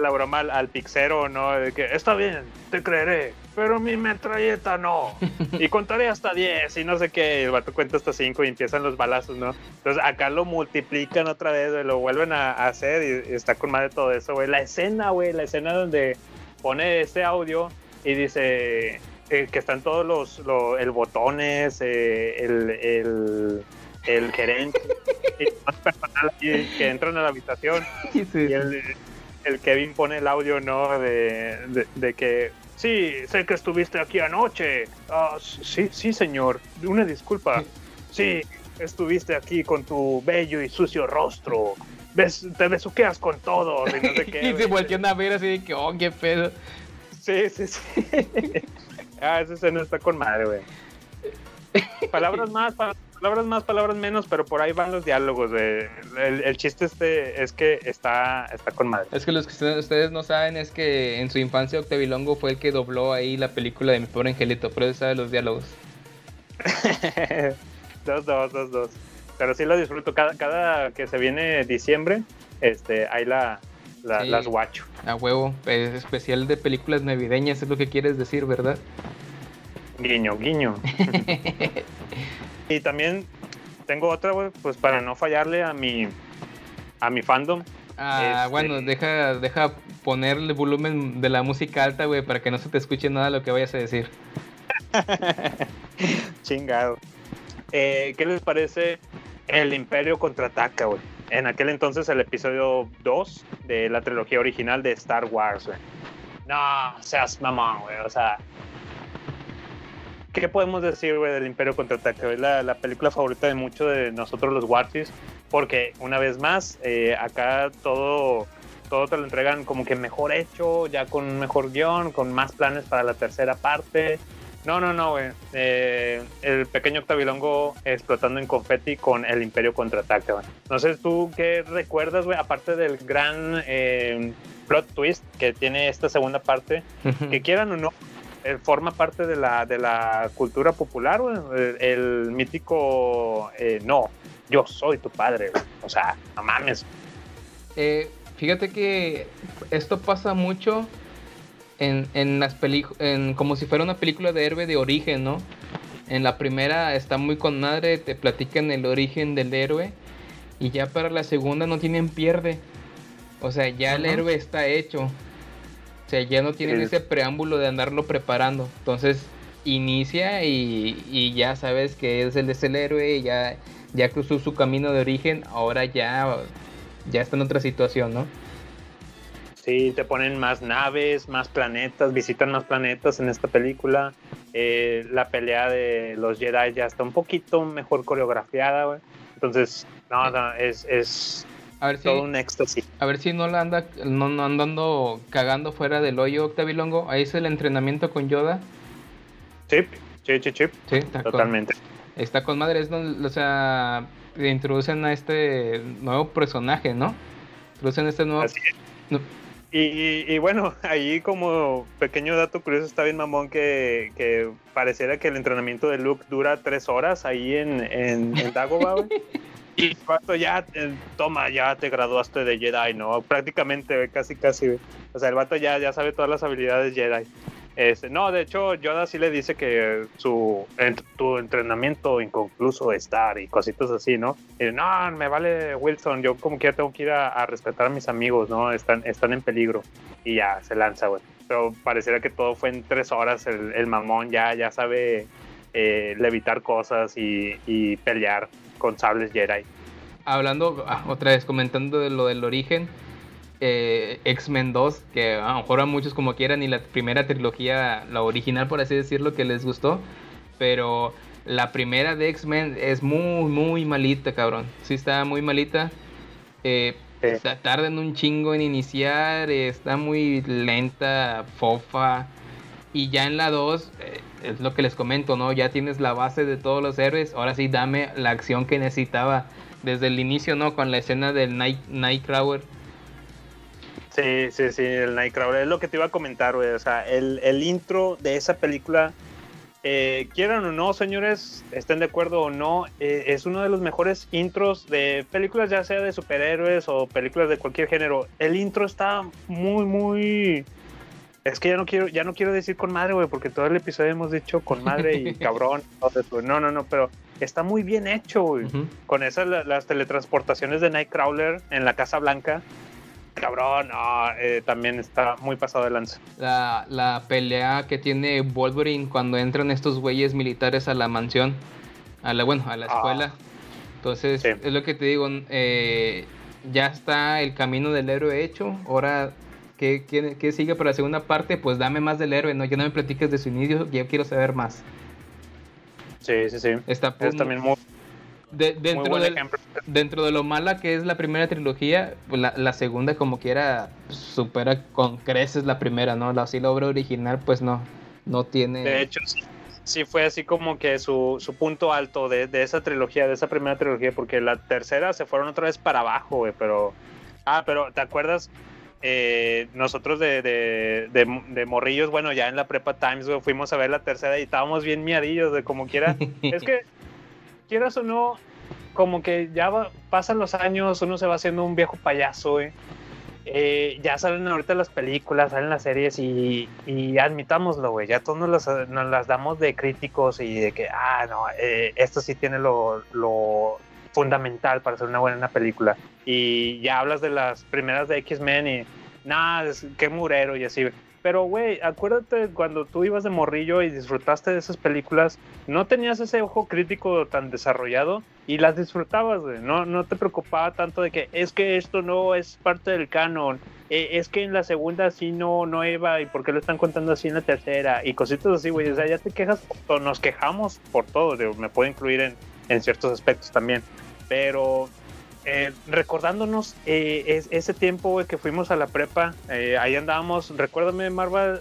La broma al, al pixero, ¿no? De que está bien, te creeré, pero mi metralleta no. Y contaré hasta 10 y no sé qué. y El vato cuenta hasta 5 y empiezan los balazos, ¿no? Entonces acá lo multiplican otra vez, güey, lo vuelven a, a hacer y, y está con más de todo eso, güey. La escena, güey, la escena donde pone este audio y dice eh, que están todos los, lo- el botones, eh, el, el, el gerente y más personal que entran a la habitación Sí, sí, y el, el Kevin pone el audio, ¿no? De, de, de que, sí, sé que estuviste aquí anoche. Ah, sí, sí, señor. Una disculpa. Sí, estuviste aquí con tu bello y sucio rostro. Ves, te besuqueas con todos y no sé qué. y se voltean a ver así de que, oh, qué pedo. Sí, sí, sí. ah, esa escena está con madre, güey. Palabras más, pa- palabras más, palabras menos, pero por ahí van los diálogos, güey. El, el chiste este es que está, está con madre. Es que los que ustedes- no saben es que en su infancia Octavilongo fue el que dobló ahí la película de Mi Pobre Angelito, por eso sabe los diálogos. dos, dos, dos, dos. Pero sí lo disfruto. Cada, cada que se viene diciembre, este, ahí la, la- Sí. las guacho. A huevo, es especial de películas navideñas, es lo que quieres decir, ¿verdad? Guiño, guiño. y también tengo otra, güey, pues para no fallarle a mi, a mi fandom. Ah, Este- bueno, deja, deja ponerle volumen de la música alta, güey, para que no se te escuche nada lo que vayas a decir. Chingado. Eh, ¿Qué les parece el Imperio contraataca, güey? En aquel entonces el episodio 2 de la trilogía original de Star Wars, güey. No, seas mamón, güey. O sea, ¿qué podemos decir, güey, del Imperio contraataca? Es la, la película favorita de muchos de nosotros los Wartis, porque una vez más, eh, acá todo, todo te lo entregan como que mejor hecho, ya con un mejor guion, con más planes para la tercera parte. No, no, no, güey. Eh, el pequeño Octavilongo explotando en confeti con el Imperio contraataca, güey. No sé tú qué recuerdas, güey, aparte del gran eh, plot twist que tiene esta segunda parte, que quieran o no, eh, forma parte de la, de la cultura popular, güey. El, el mítico, eh, no, yo soy tu padre, güey. O sea, no mames. Eh, fíjate que esto pasa mucho en, en las películas, como si fuera una película de héroe de origen, ¿no? En la primera está muy con madre, te platican el origen del héroe y ya para la segunda no tienen pierde. O sea, ya el héroe está hecho. O sea, ya no tienen ese preámbulo de andarlo preparando. Entonces inicia y, y ya sabes que es el, es el héroe, ya, ya cruzó su camino de origen, ahora ya, ya está en otra situación, ¿no? Sí, te ponen más naves, más planetas, visitan más planetas en esta película. Eh, la pelea de los Jedi ya está un poquito mejor coreografiada, güey. Entonces, no, no, es, es A ver si, todo un éxtasis. a ver si no la anda, no, no andando cagando fuera del hoyo Octavilongo. Ahí es el entrenamiento con Yoda. Chip, chip, chip, chip. Sí, está con- Totalmente. Está con madre, es donde, o sea, introducen a este nuevo personaje, ¿no? Introducen este nuevo... Así es. No. Y, y- bueno, ahí como pequeño dato curioso está bien mamón que, que pareciera que el entrenamiento de Luke dura tres horas ahí en, en, en Dagobah, güey. Y cuando ya, eh, toma, ya te graduaste de Jedi, ¿no? Prácticamente, casi, casi. O sea, el vato ya, ya sabe todas las habilidades Jedi. Este, no, de hecho, Yoda sí le dice que su tu entrenamiento inconcluso estar y cositas así, ¿no? Y, no, me vale Wilson, yo como que tengo que ir a, rescatar a mis amigos, ¿no? Están, están en peligro. Y ya, se lanza, güey. Pero pareciera que todo fue en tres horas, el, el mamón ya, ya sabe eh, levitar cosas y, y pelear con sables Jedi. Hablando, ah, otra vez, comentando de lo del origen, eh, X-Men 2, que a lo mejor a muchos como quieran, y la primera trilogía, la original por así decirlo, que les gustó, pero la primera de X-Men es muy, muy malita, cabrón. Sí está muy malita. Eh, Sí. tardan un chingo en iniciar, eh, está muy lenta, fofa. Y ya en la 2, eh, es lo que les comento, ¿no? Ya tienes la base de todos los héroes. Ahora sí, dame la acción que necesitaba desde el inicio, ¿no? Con la escena del Night, Nightcrawler. Sí, sí, sí, el Nightcrawler. Es lo que te iba a comentar, güey. O sea, el, el intro de esa película, eh, quieran o no, señores, estén de acuerdo o no, eh, es uno de los mejores intros de películas, ya sea de superhéroes o películas de cualquier género. El intro está muy, muy... Es que ya no quiero, ya no quiero decir con madre, güey, porque todo el episodio hemos dicho con madre y cabrón. No, no, no, pero está muy bien hecho, güey con esas la- las teletransportaciones de Nightcrawler en la Casa Blanca. Cabrón, no, eh, también está muy pasado de lanza. La, la pelea que tiene Wolverine cuando entran estos güeyes militares a la mansión, a la, bueno, a la Ah. escuela. Entonces, Sí. es lo que te digo, eh, ya está el camino del héroe hecho. Ahora, ¿qué, qué, qué sigue para la segunda parte? Pues dame más del héroe, ¿no? Ya no me platiques de su inicio, ya quiero saber más. Sí, sí, sí. Está Es también muy, de- dentro, del- dentro de lo mala que es la primera trilogía, pues la, la segunda como quiera supera con creces la primera, ¿no? La, así la obra original pues no, no tiene... De hecho, sí, sí fue así como que su, su punto alto de, de esa trilogía, de esa primera trilogía, porque la tercera se fueron otra vez para abajo, güey, pero... Ah, pero ¿te acuerdas? Eh, nosotros de, de, de- de morrillos, bueno, ya en la prepa Times, güey, fuimos a ver la tercera y estábamos bien miadillos de como quiera. Es que, quieras o no, como que ya pasan los años, uno se va haciendo un viejo payaso, güey. Eh, ya salen ahorita las películas, salen las series y, admitámoslo, güey. Ya todos nos las, damos de críticos y de que, ah, no, eh, esto sí tiene lo, fundamental para hacer una buena película. Y ya hablas de las primeras de X-Men y, nada, qué murero y así. Pero, güey, acuérdate cuando tú ibas de morrillo y disfrutaste de esas películas, no tenías ese ojo crítico tan desarrollado y las disfrutabas, güey. No, no te preocupaba tanto de que es que esto no es parte del canon, eh, es que en la segunda sí no, no iba y por qué lo están contando así en la tercera y cositas así, güey. O sea, ya te quejas, o nos quejamos por todo, me puedo incluir en, en ciertos aspectos también. Pero eh, recordándonos eh, es- ese tiempo güey, que fuimos a la prepa, eh, ahí andábamos, recuérdame, Marva.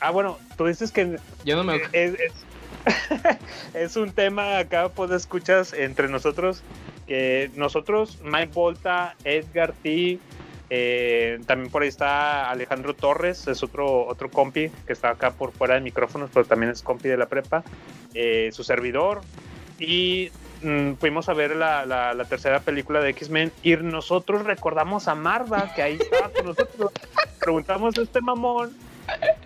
Ah, bueno, tú dices que Yo no me... es, es- es un tema acá, pues escuchas entre nosotros, que nosotros, Mike Volta, Edgar T, eh, también por ahí está Alejandro Torres, es otro, otro compi que está acá por fuera de micrófonos, pero también es compi de la prepa, eh, su servidor, y mm, fuimos a ver la, la- tercera película de X-Men y nosotros recordamos a Marva, que ahí estaba con nosotros, preguntamos a este mamón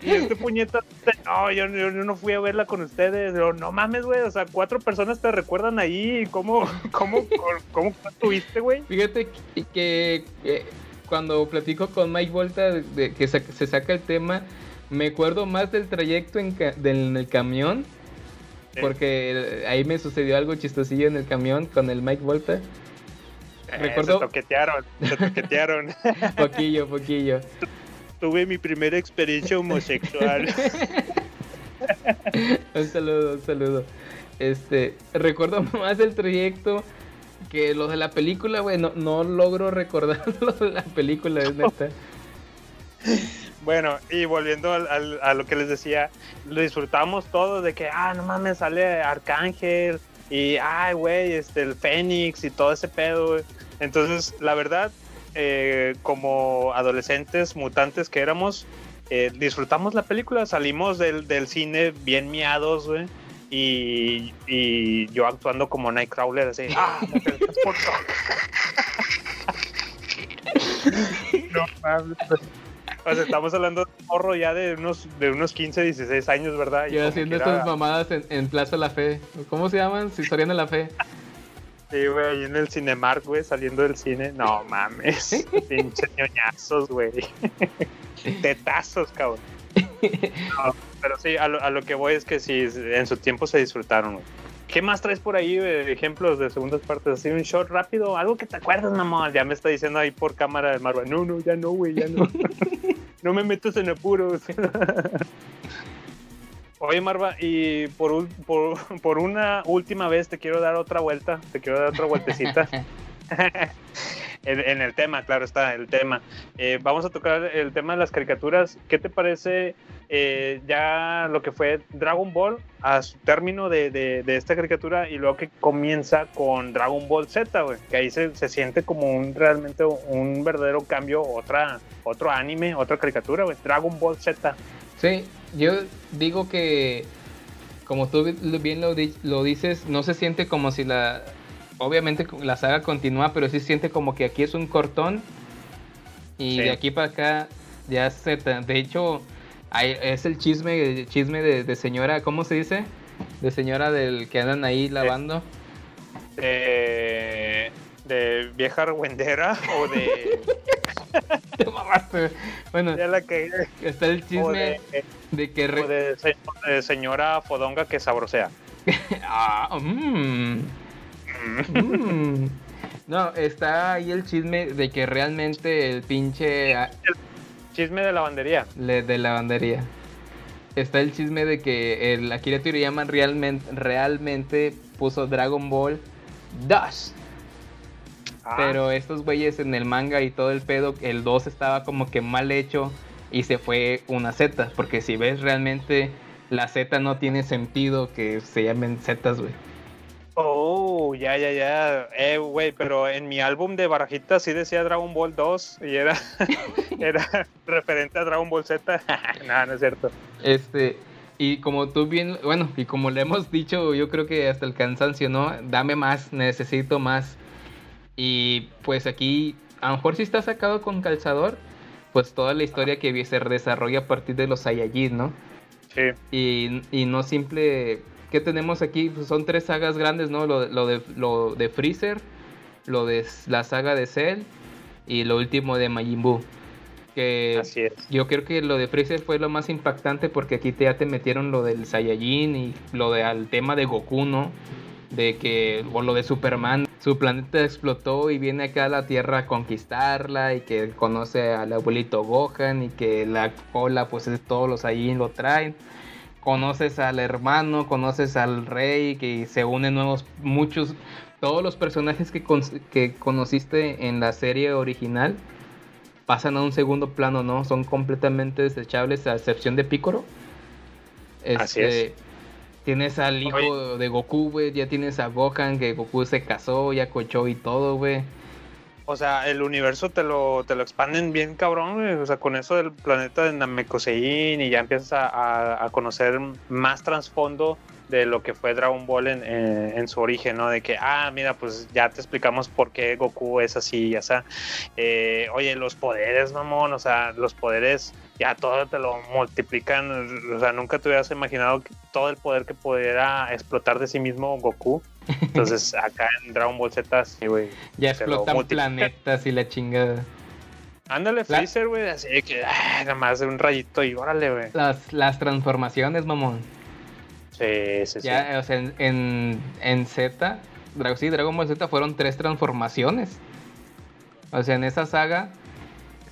y este puñeta, no, yo, yo- no fui a verla con ustedes. No mames, güey. O sea, cuatro personas te recuerdan ahí. ¿Cómo, cómo, cómo, estuviste, güey? Fíjate que, eh, cuando platico con Mike Volta de que sa- se saca el tema, me acuerdo más del trayecto en, del- en el camión. Porque ahí me sucedió algo chistosillo en el camión con el Mike Volta. Recuerdo- Eh, se toquetearon, se toquetearon. Poquillo, poquillo. Tuve mi primera experiencia homosexual. un saludo, un saludo. Este, recuerdo más el trayecto que lo de la película, güey. No, no logro recordar lo de la película, es neta. Bueno, y volviendo al- al- a lo que les decía, lo disfrutamos todos de que, ah, no mames, sale Arcángel y, ay, güey, este, el Fénix y todo ese pedo, güey. Entonces, la verdad, eh, como adolescentes mutantes que éramos, eh, disfrutamos la película, salimos del, del cine bien miados, güey. Y, y yo actuando como Nightcrawler, así, ah, me teletransporto". no mames. O sea, estamos hablando de un morro ya de unos, de unos 15, 16 años, ¿verdad? Y Yo haciendo estas mamadas en, en Plaza La Fe. ¿Cómo se llaman? Historia de la Fe. Sí, güey, ahí en el Cinemark, güey, saliendo del cine. No mames. Pinches ñoñazos, güey. Tetazos, cabrón. No, pero sí, a lo, a lo que voy es que sí, en su tiempo se disfrutaron, güey. ¿Qué más traes por ahí de ejemplos de segundas partes? Así un shot rápido, algo que te acuerdas, mamá. Ya me está diciendo ahí por cámara de Marvel. No, no, ya no, güey, ya no. no me metas en apuros. Oye, Marva, y por, por, por una última vez te quiero dar otra vuelta, te quiero dar otra vueltecita. en, el tema, claro está, el tema. Eh, vamos a tocar el tema de las caricaturas. ¿Qué te parece eh, ya lo que fue Dragon Ball a su término de, de- esta caricatura y luego que comienza con Dragon Ball Z? Que ahí se, se siente como un realmente un verdadero cambio, otra, otro anime, otra caricatura, güey. Dragon Ball Z. Sí, yo digo que, como tú bi- bien lo dices, no se siente como si la. Obviamente la saga continúa, pero sí siente como que aquí es un cortón. Y Sí. de aquí para acá ya se. De hecho, hay- es el chisme, el chisme de, de señora, ¿cómo se dice? De señora del que andan ahí lavando. de, de vieja argüendera o de Te mamaste. Bueno, ya la que está el chisme de, de que. o de se- de señora fodonga que sabrosea Ah, mm. Mm. No, está ahí el chisme de que realmente el pinche ah, chisme de lavandería le- de lavandería. Está el chisme de que el Akira Toriyama realmente, realmente puso Dragon Ball 2. Ah, Pero estos güeyes en el manga y todo el pedo, el 2 estaba como que mal hecho y se fue una Z. Porque si ves realmente la Z no tiene sentido que se llamen Zetas, güey. Oh ya ya ya eh güey pero en mi álbum de barajitas sí decía Dragon Ball 2 y era era referente a Dragon Ball Z no no es cierto Este, y como tú bien, bueno, y como le hemos dicho, yo creo que hasta el cansancio, ¿no? Dame más, necesito más. Y pues aquí, a lo mejor si está sacado con calzador, pues toda la historia que se desarrolla a partir de los Saiyajin, ¿no? sí Y, y no simple. ¿Qué tenemos aquí? Pues son tres sagas grandes, ¿no? Lo, lo de, lo de Freezer, lo de la saga de Cell y lo último de Majin Buu. Que así es yo creo que lo de Freezer fue lo más impactante porque aquí te, ya te metieron lo del Saiyajin y lo de, al tema de Goku, ¿no? De que, o lo de Superman, su planeta explotó y viene acá a la Tierra a conquistarla y que conoce al abuelito Gohan y que la cola, pues es todos los Saiyajin lo traen. Conoces al hermano, conoces al rey, que se unen nuevos, muchos, todos los personajes que, con- que conociste en la serie original pasan a un segundo plano, ¿no? Son completamente desechables a excepción de Piccolo. Así es. Tienes al hijo de Goku, güey. Ya tienes a Gohan, que Goku se casó, ya cochó y todo, güey. O sea, el universo te lo, te lo expanden bien cabrón. O sea, con eso del planeta de Namekosein y ya empiezas a, a- a conocer más trasfondo de lo que fue Dragon Ball en, en- en su origen, ¿no? De que, ah, mira, pues ya te explicamos por qué Goku es así, ya sea. Eh, oye, los poderes, mamón, o sea, los poderes ya todo te lo multiplican. O sea, nunca te hubieras imaginado que todo el poder que pudiera explotar de sí mismo Goku. Entonces, acá en Dragon Ball Z, sí, güey. Ya explotan planetas y la chingada. Ándale, Freezer, güey, así de que, ah, nada más un rayito y órale, güey. Las, las transformaciones, mamón. Sí, sí, sí. Ya, o sea, en, en, en Z, Dra- sí, Dragon Ball Z fueron tres transformaciones. O sea, en esa saga,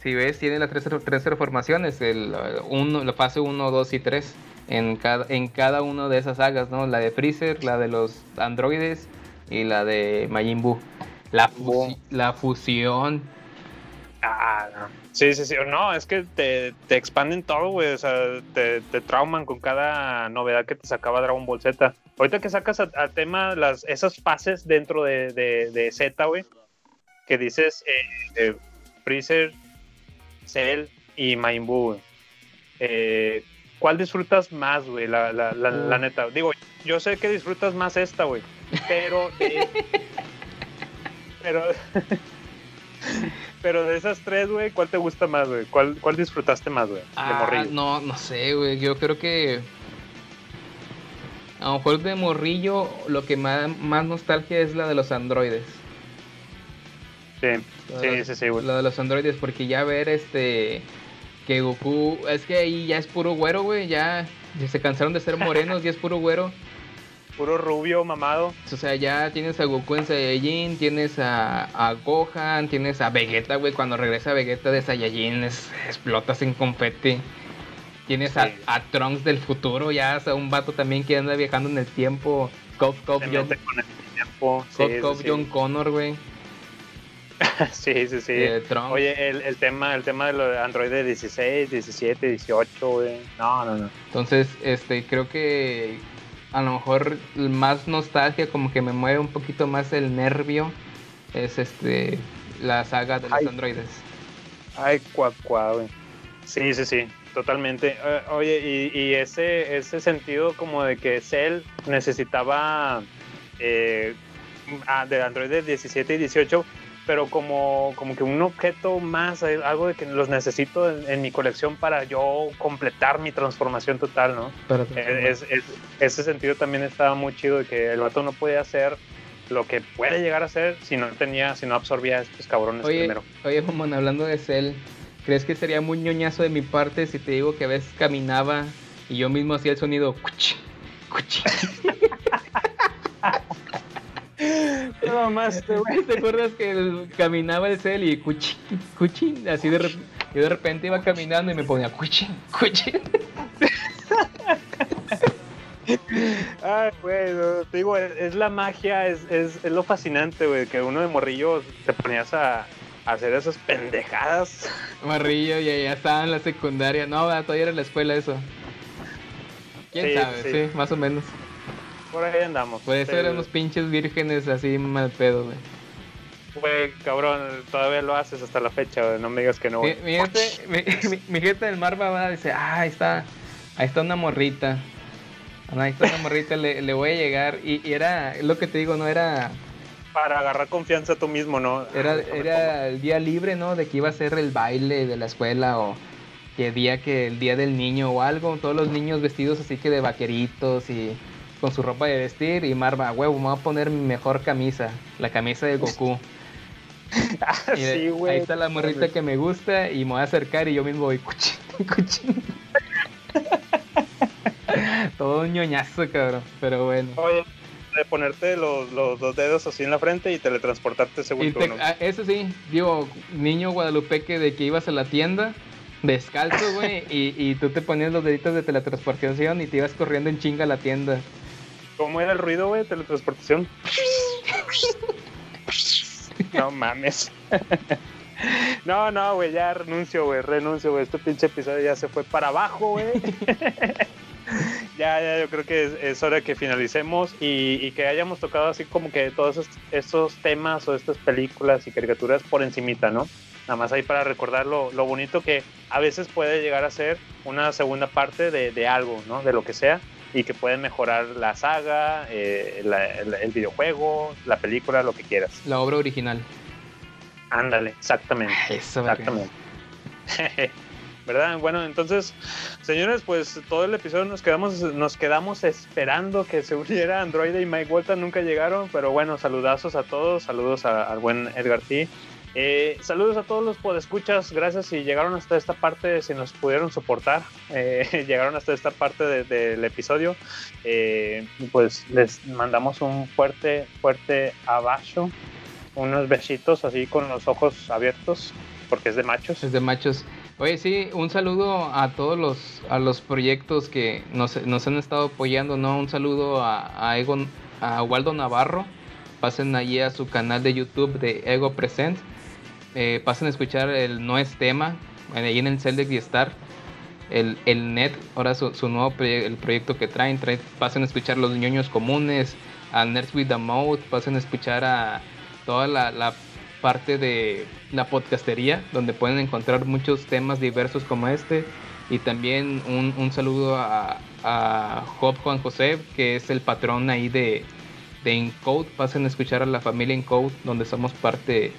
si ves, tiene las tres, tres transformaciones: el, uh, uno, la fase 1, 2 y 3. En cada, en cada una de esas sagas, ¿no? La de Freezer, la de los androides y la de Majin Buu. La, fusi- la fusión. Ah, no. Sí, sí, sí. No, es que te, te expanden todo, güey. O sea, te, te trauman con cada novedad que te sacaba Dragon Ball Z. Ahorita que sacas a, a tema las, esas fases dentro de, de, de Z, güey, que dices eh, eh, Freezer, Cell y Majin Buu. Eh, ¿Cuál disfrutas más, güey? La, la, la, la neta. Digo, yo sé que disfrutas más esta, güey. Pero de- pero pero de esas tres, güey, ¿cuál te gusta más, güey? ¿Cuál, ¿Cuál disfrutaste más, güey? De Ah, morrillo. no, no sé, güey. Yo creo que. A lo mejor de morrillo, lo que más, más nostalgia es la de los androides. Sí, sí, sí, sí, güey. La de los androides, porque ya ver este. Que Goku. Es que ahí ya es puro güero, güey. Ya, ya se cansaron de ser morenos, ya es puro güero. Puro rubio, mamado. O sea, ya tienes a Goku en Saiyajin, tienes a, a Gohan, tienes a Vegeta, güey. Cuando regresa Vegeta de Saiyajin, es, explotas en confeti. Tienes a, Sí. a Trunks del futuro, ya, o sea, un vato también que anda viajando en el tiempo. Cop Cop John, Cop, Cop. John Connor, güey. sí, sí, sí. eh. Oye, el, el tema, el tema de lo de Android de 16, 17, 18, güey. No, no, no. Entonces, este, creo que a lo mejor más nostalgia, como que me mueve un poquito más el nervio, es este, la saga de los Ay. androides. Ay, cuá, güey. Sí, sí, sí, totalmente. Eh, oye, y, y ese, ese sentido como de que Cell necesitaba eh, ah, de Android de 17 y 18, pero como, como que un objeto más, eh, algo de que los necesito en, en mi colección para yo completar mi transformación total, ¿no? Eh, es- es- ese sentido también estaba muy chido de que el vato no podía hacer lo que puede llegar a hacer si no tenía, si no absorbía a estos cabrones Oye, primero. oye, Momón, hablando de Cell, ¿crees que sería muy ñoñazo de mi parte si te digo que a veces caminaba y yo mismo hacía el sonido cuchi, cuchi? No más, ¿Te acuerdas que el- caminaba el Cell y cuchi, cuchi? Así de repente, yo de repente iba caminando y me ponía cuchi, cuchi. Ay, güey, te digo, es, la magia, es, es, es lo fascinante, güey, que uno de morrillo te ponías a, hacer esas pendejadas. Marrillo, ya, ya estaba en la secundaria. No, todavía era en la escuela eso. ¿Quién Sí, sabe? sí. Sí. más o menos. Por ahí andamos. Por eso El- éramos pinches vírgenes así mal pedo, güey. Güey, cabrón, todavía lo haces hasta la fecha, güey, no me digas que no. Mi, güey. mi gente, mi, mi- mi gente del mar va a dice, ah, ahí está, ahí está una morrita. Ah, Ahí está una morrita, le, le voy a llegar. Y, y era, lo que te digo, no era, Para agarrar confianza tú mismo, ¿no? era, Ah, era el día libre, ¿no? De que iba a ser el baile de la escuela o que día que el día del niño o algo. Todos los niños vestidos así que de vaqueritos y con su ropa de vestir. Y Marva, huevo, me voy a poner mi mejor camisa, la camisa de Goku. Y sí, güey. ahí está la morrita que me gusta y me voy a acercar y yo mismo voy cuchín, cuchín. Todo un ñoñazo, cabrón. Pero bueno. Oye, de ponerte los, los dos dedos así en la frente y teletransportarte según Y tú, te- ¿no? ah, eso sí, digo, niño guadalupeque de que ibas a la tienda descalzo, güey, y, y tú te ponías los deditos de teletransportación y te ibas corriendo en chinga a la tienda. ¿Cómo era el ruido, güey? Teletransportación. no mames. no, no, güey, ya renuncio, güey, renuncio, güey. Este pinche episodio ya se fue para abajo, güey. ya, ya, yo creo que es, es hora que finalicemos y, y que hayamos tocado así como que todos estos, estos temas o estas películas y caricaturas por encimita, ¿no? Nada más ahí para recordar lo, lo bonito que a veces puede llegar a ser una segunda parte de, de algo, ¿no? De lo que sea y que puede mejorar la saga, eh, la- el, el videojuego, la película, lo que quieras. La obra original. Ándale, exactamente. Eso. Exactamente. ¿Verdad? Bueno, entonces, señores, pues todo el episodio nos quedamos, nos quedamos esperando que se uniera Android y Mike Walton, nunca llegaron, pero bueno, saludazos a todos, saludos a- al buen Edgar T. Eh, saludos a todos los podescuchas, gracias si llegaron hasta esta parte, si nos pudieron soportar, eh, llegaron hasta esta parte de- del episodio, eh, pues les mandamos un fuerte, fuerte abajo, unos besitos así con los ojos abiertos, porque es de machos. Es de machos. Oye, sí, un saludo a todos los, a los proyectos que nos, nos han estado apoyando, ¿no? Un saludo a, a, Ego, a Waldo Navarro. Pasen allí a su canal de YouTube de Ego Present. Eh, pasen a escuchar el No es tema, ahí en el Celdex y Star. El, el Net, ahora su, su nuevo el proyecto que traen, traen. Pasen a escuchar los ñoños comunes, a Nerds with the Mouth. Pasen a escuchar a toda la, la parte de la podcastería, donde pueden encontrar muchos temas diversos como este. Y también un, un saludo a, a Job Juan José, que es el patrón ahí de, de Encode. Pasen a escuchar a la familia Encode, donde somos parte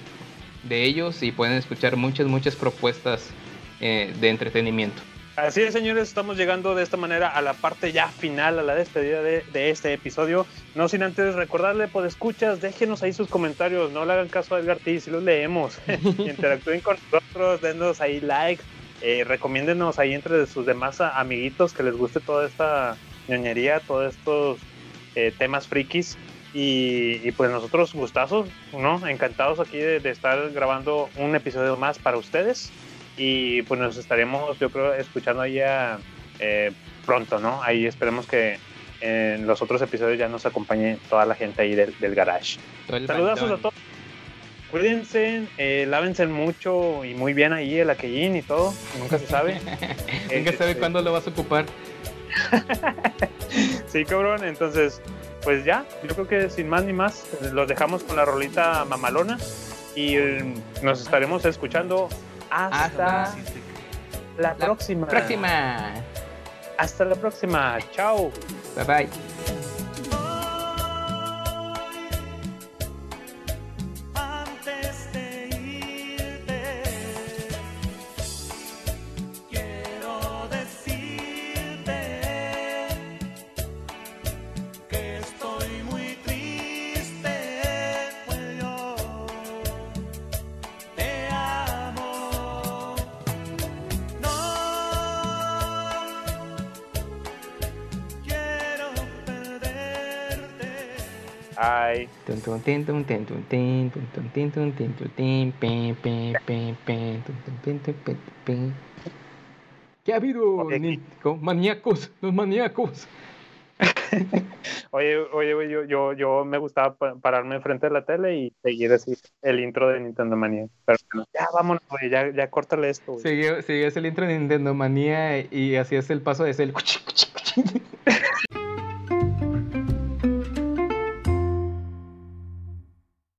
de ellos y pueden escuchar muchas, muchas propuestas eh, de entretenimiento. Así es, señores, estamos llegando de esta manera a la parte ya final, a la despedida de, este episodio. No sin antes recordarle, pues escuchas, déjenos ahí sus comentarios, no le hagan caso a Edgar T, si los leemos. Interactúen con nosotros, denos ahí likes, eh, recomiéndenos ahí entre sus demás amiguitos que les guste toda esta ñoñería, todos estos eh, temas frikis. Y, y, pues nosotros gustazos, ¿no? Encantados aquí de, de estar grabando un episodio más para ustedes y pues nos estaremos yo creo escuchando ya eh, pronto, ¿no? Ahí esperemos que en los otros episodios ya nos acompañe toda la gente ahí del, del garage. Saludazos a bandón. todos. Cuídense, eh, lávense mucho y muy bien ahí el aquellín y todo, nunca se sabe. Nunca sabe Este, cuándo lo vas a ocupar. Sí, cabrón, entonces, pues ya, yo creo que sin más ni más, los dejamos con la rolita mamalona y eh, nos estaremos escuchando hasta Hasta la próxima. Próxima. Hasta la próxima. Chao. Bye bye. ¿Qué ha habido. Nico? Maníacos, los maníacos. Oye, oye, güey, yo, yo, yo me gustaba pa- pararme frente a la tele y seguir así el intro de Nintendo Manía. Pero ya vámonos, güey, ya, ya córtale esto, güey. Seguías el intro de Nintendo Manía y hacías el paso de Cell.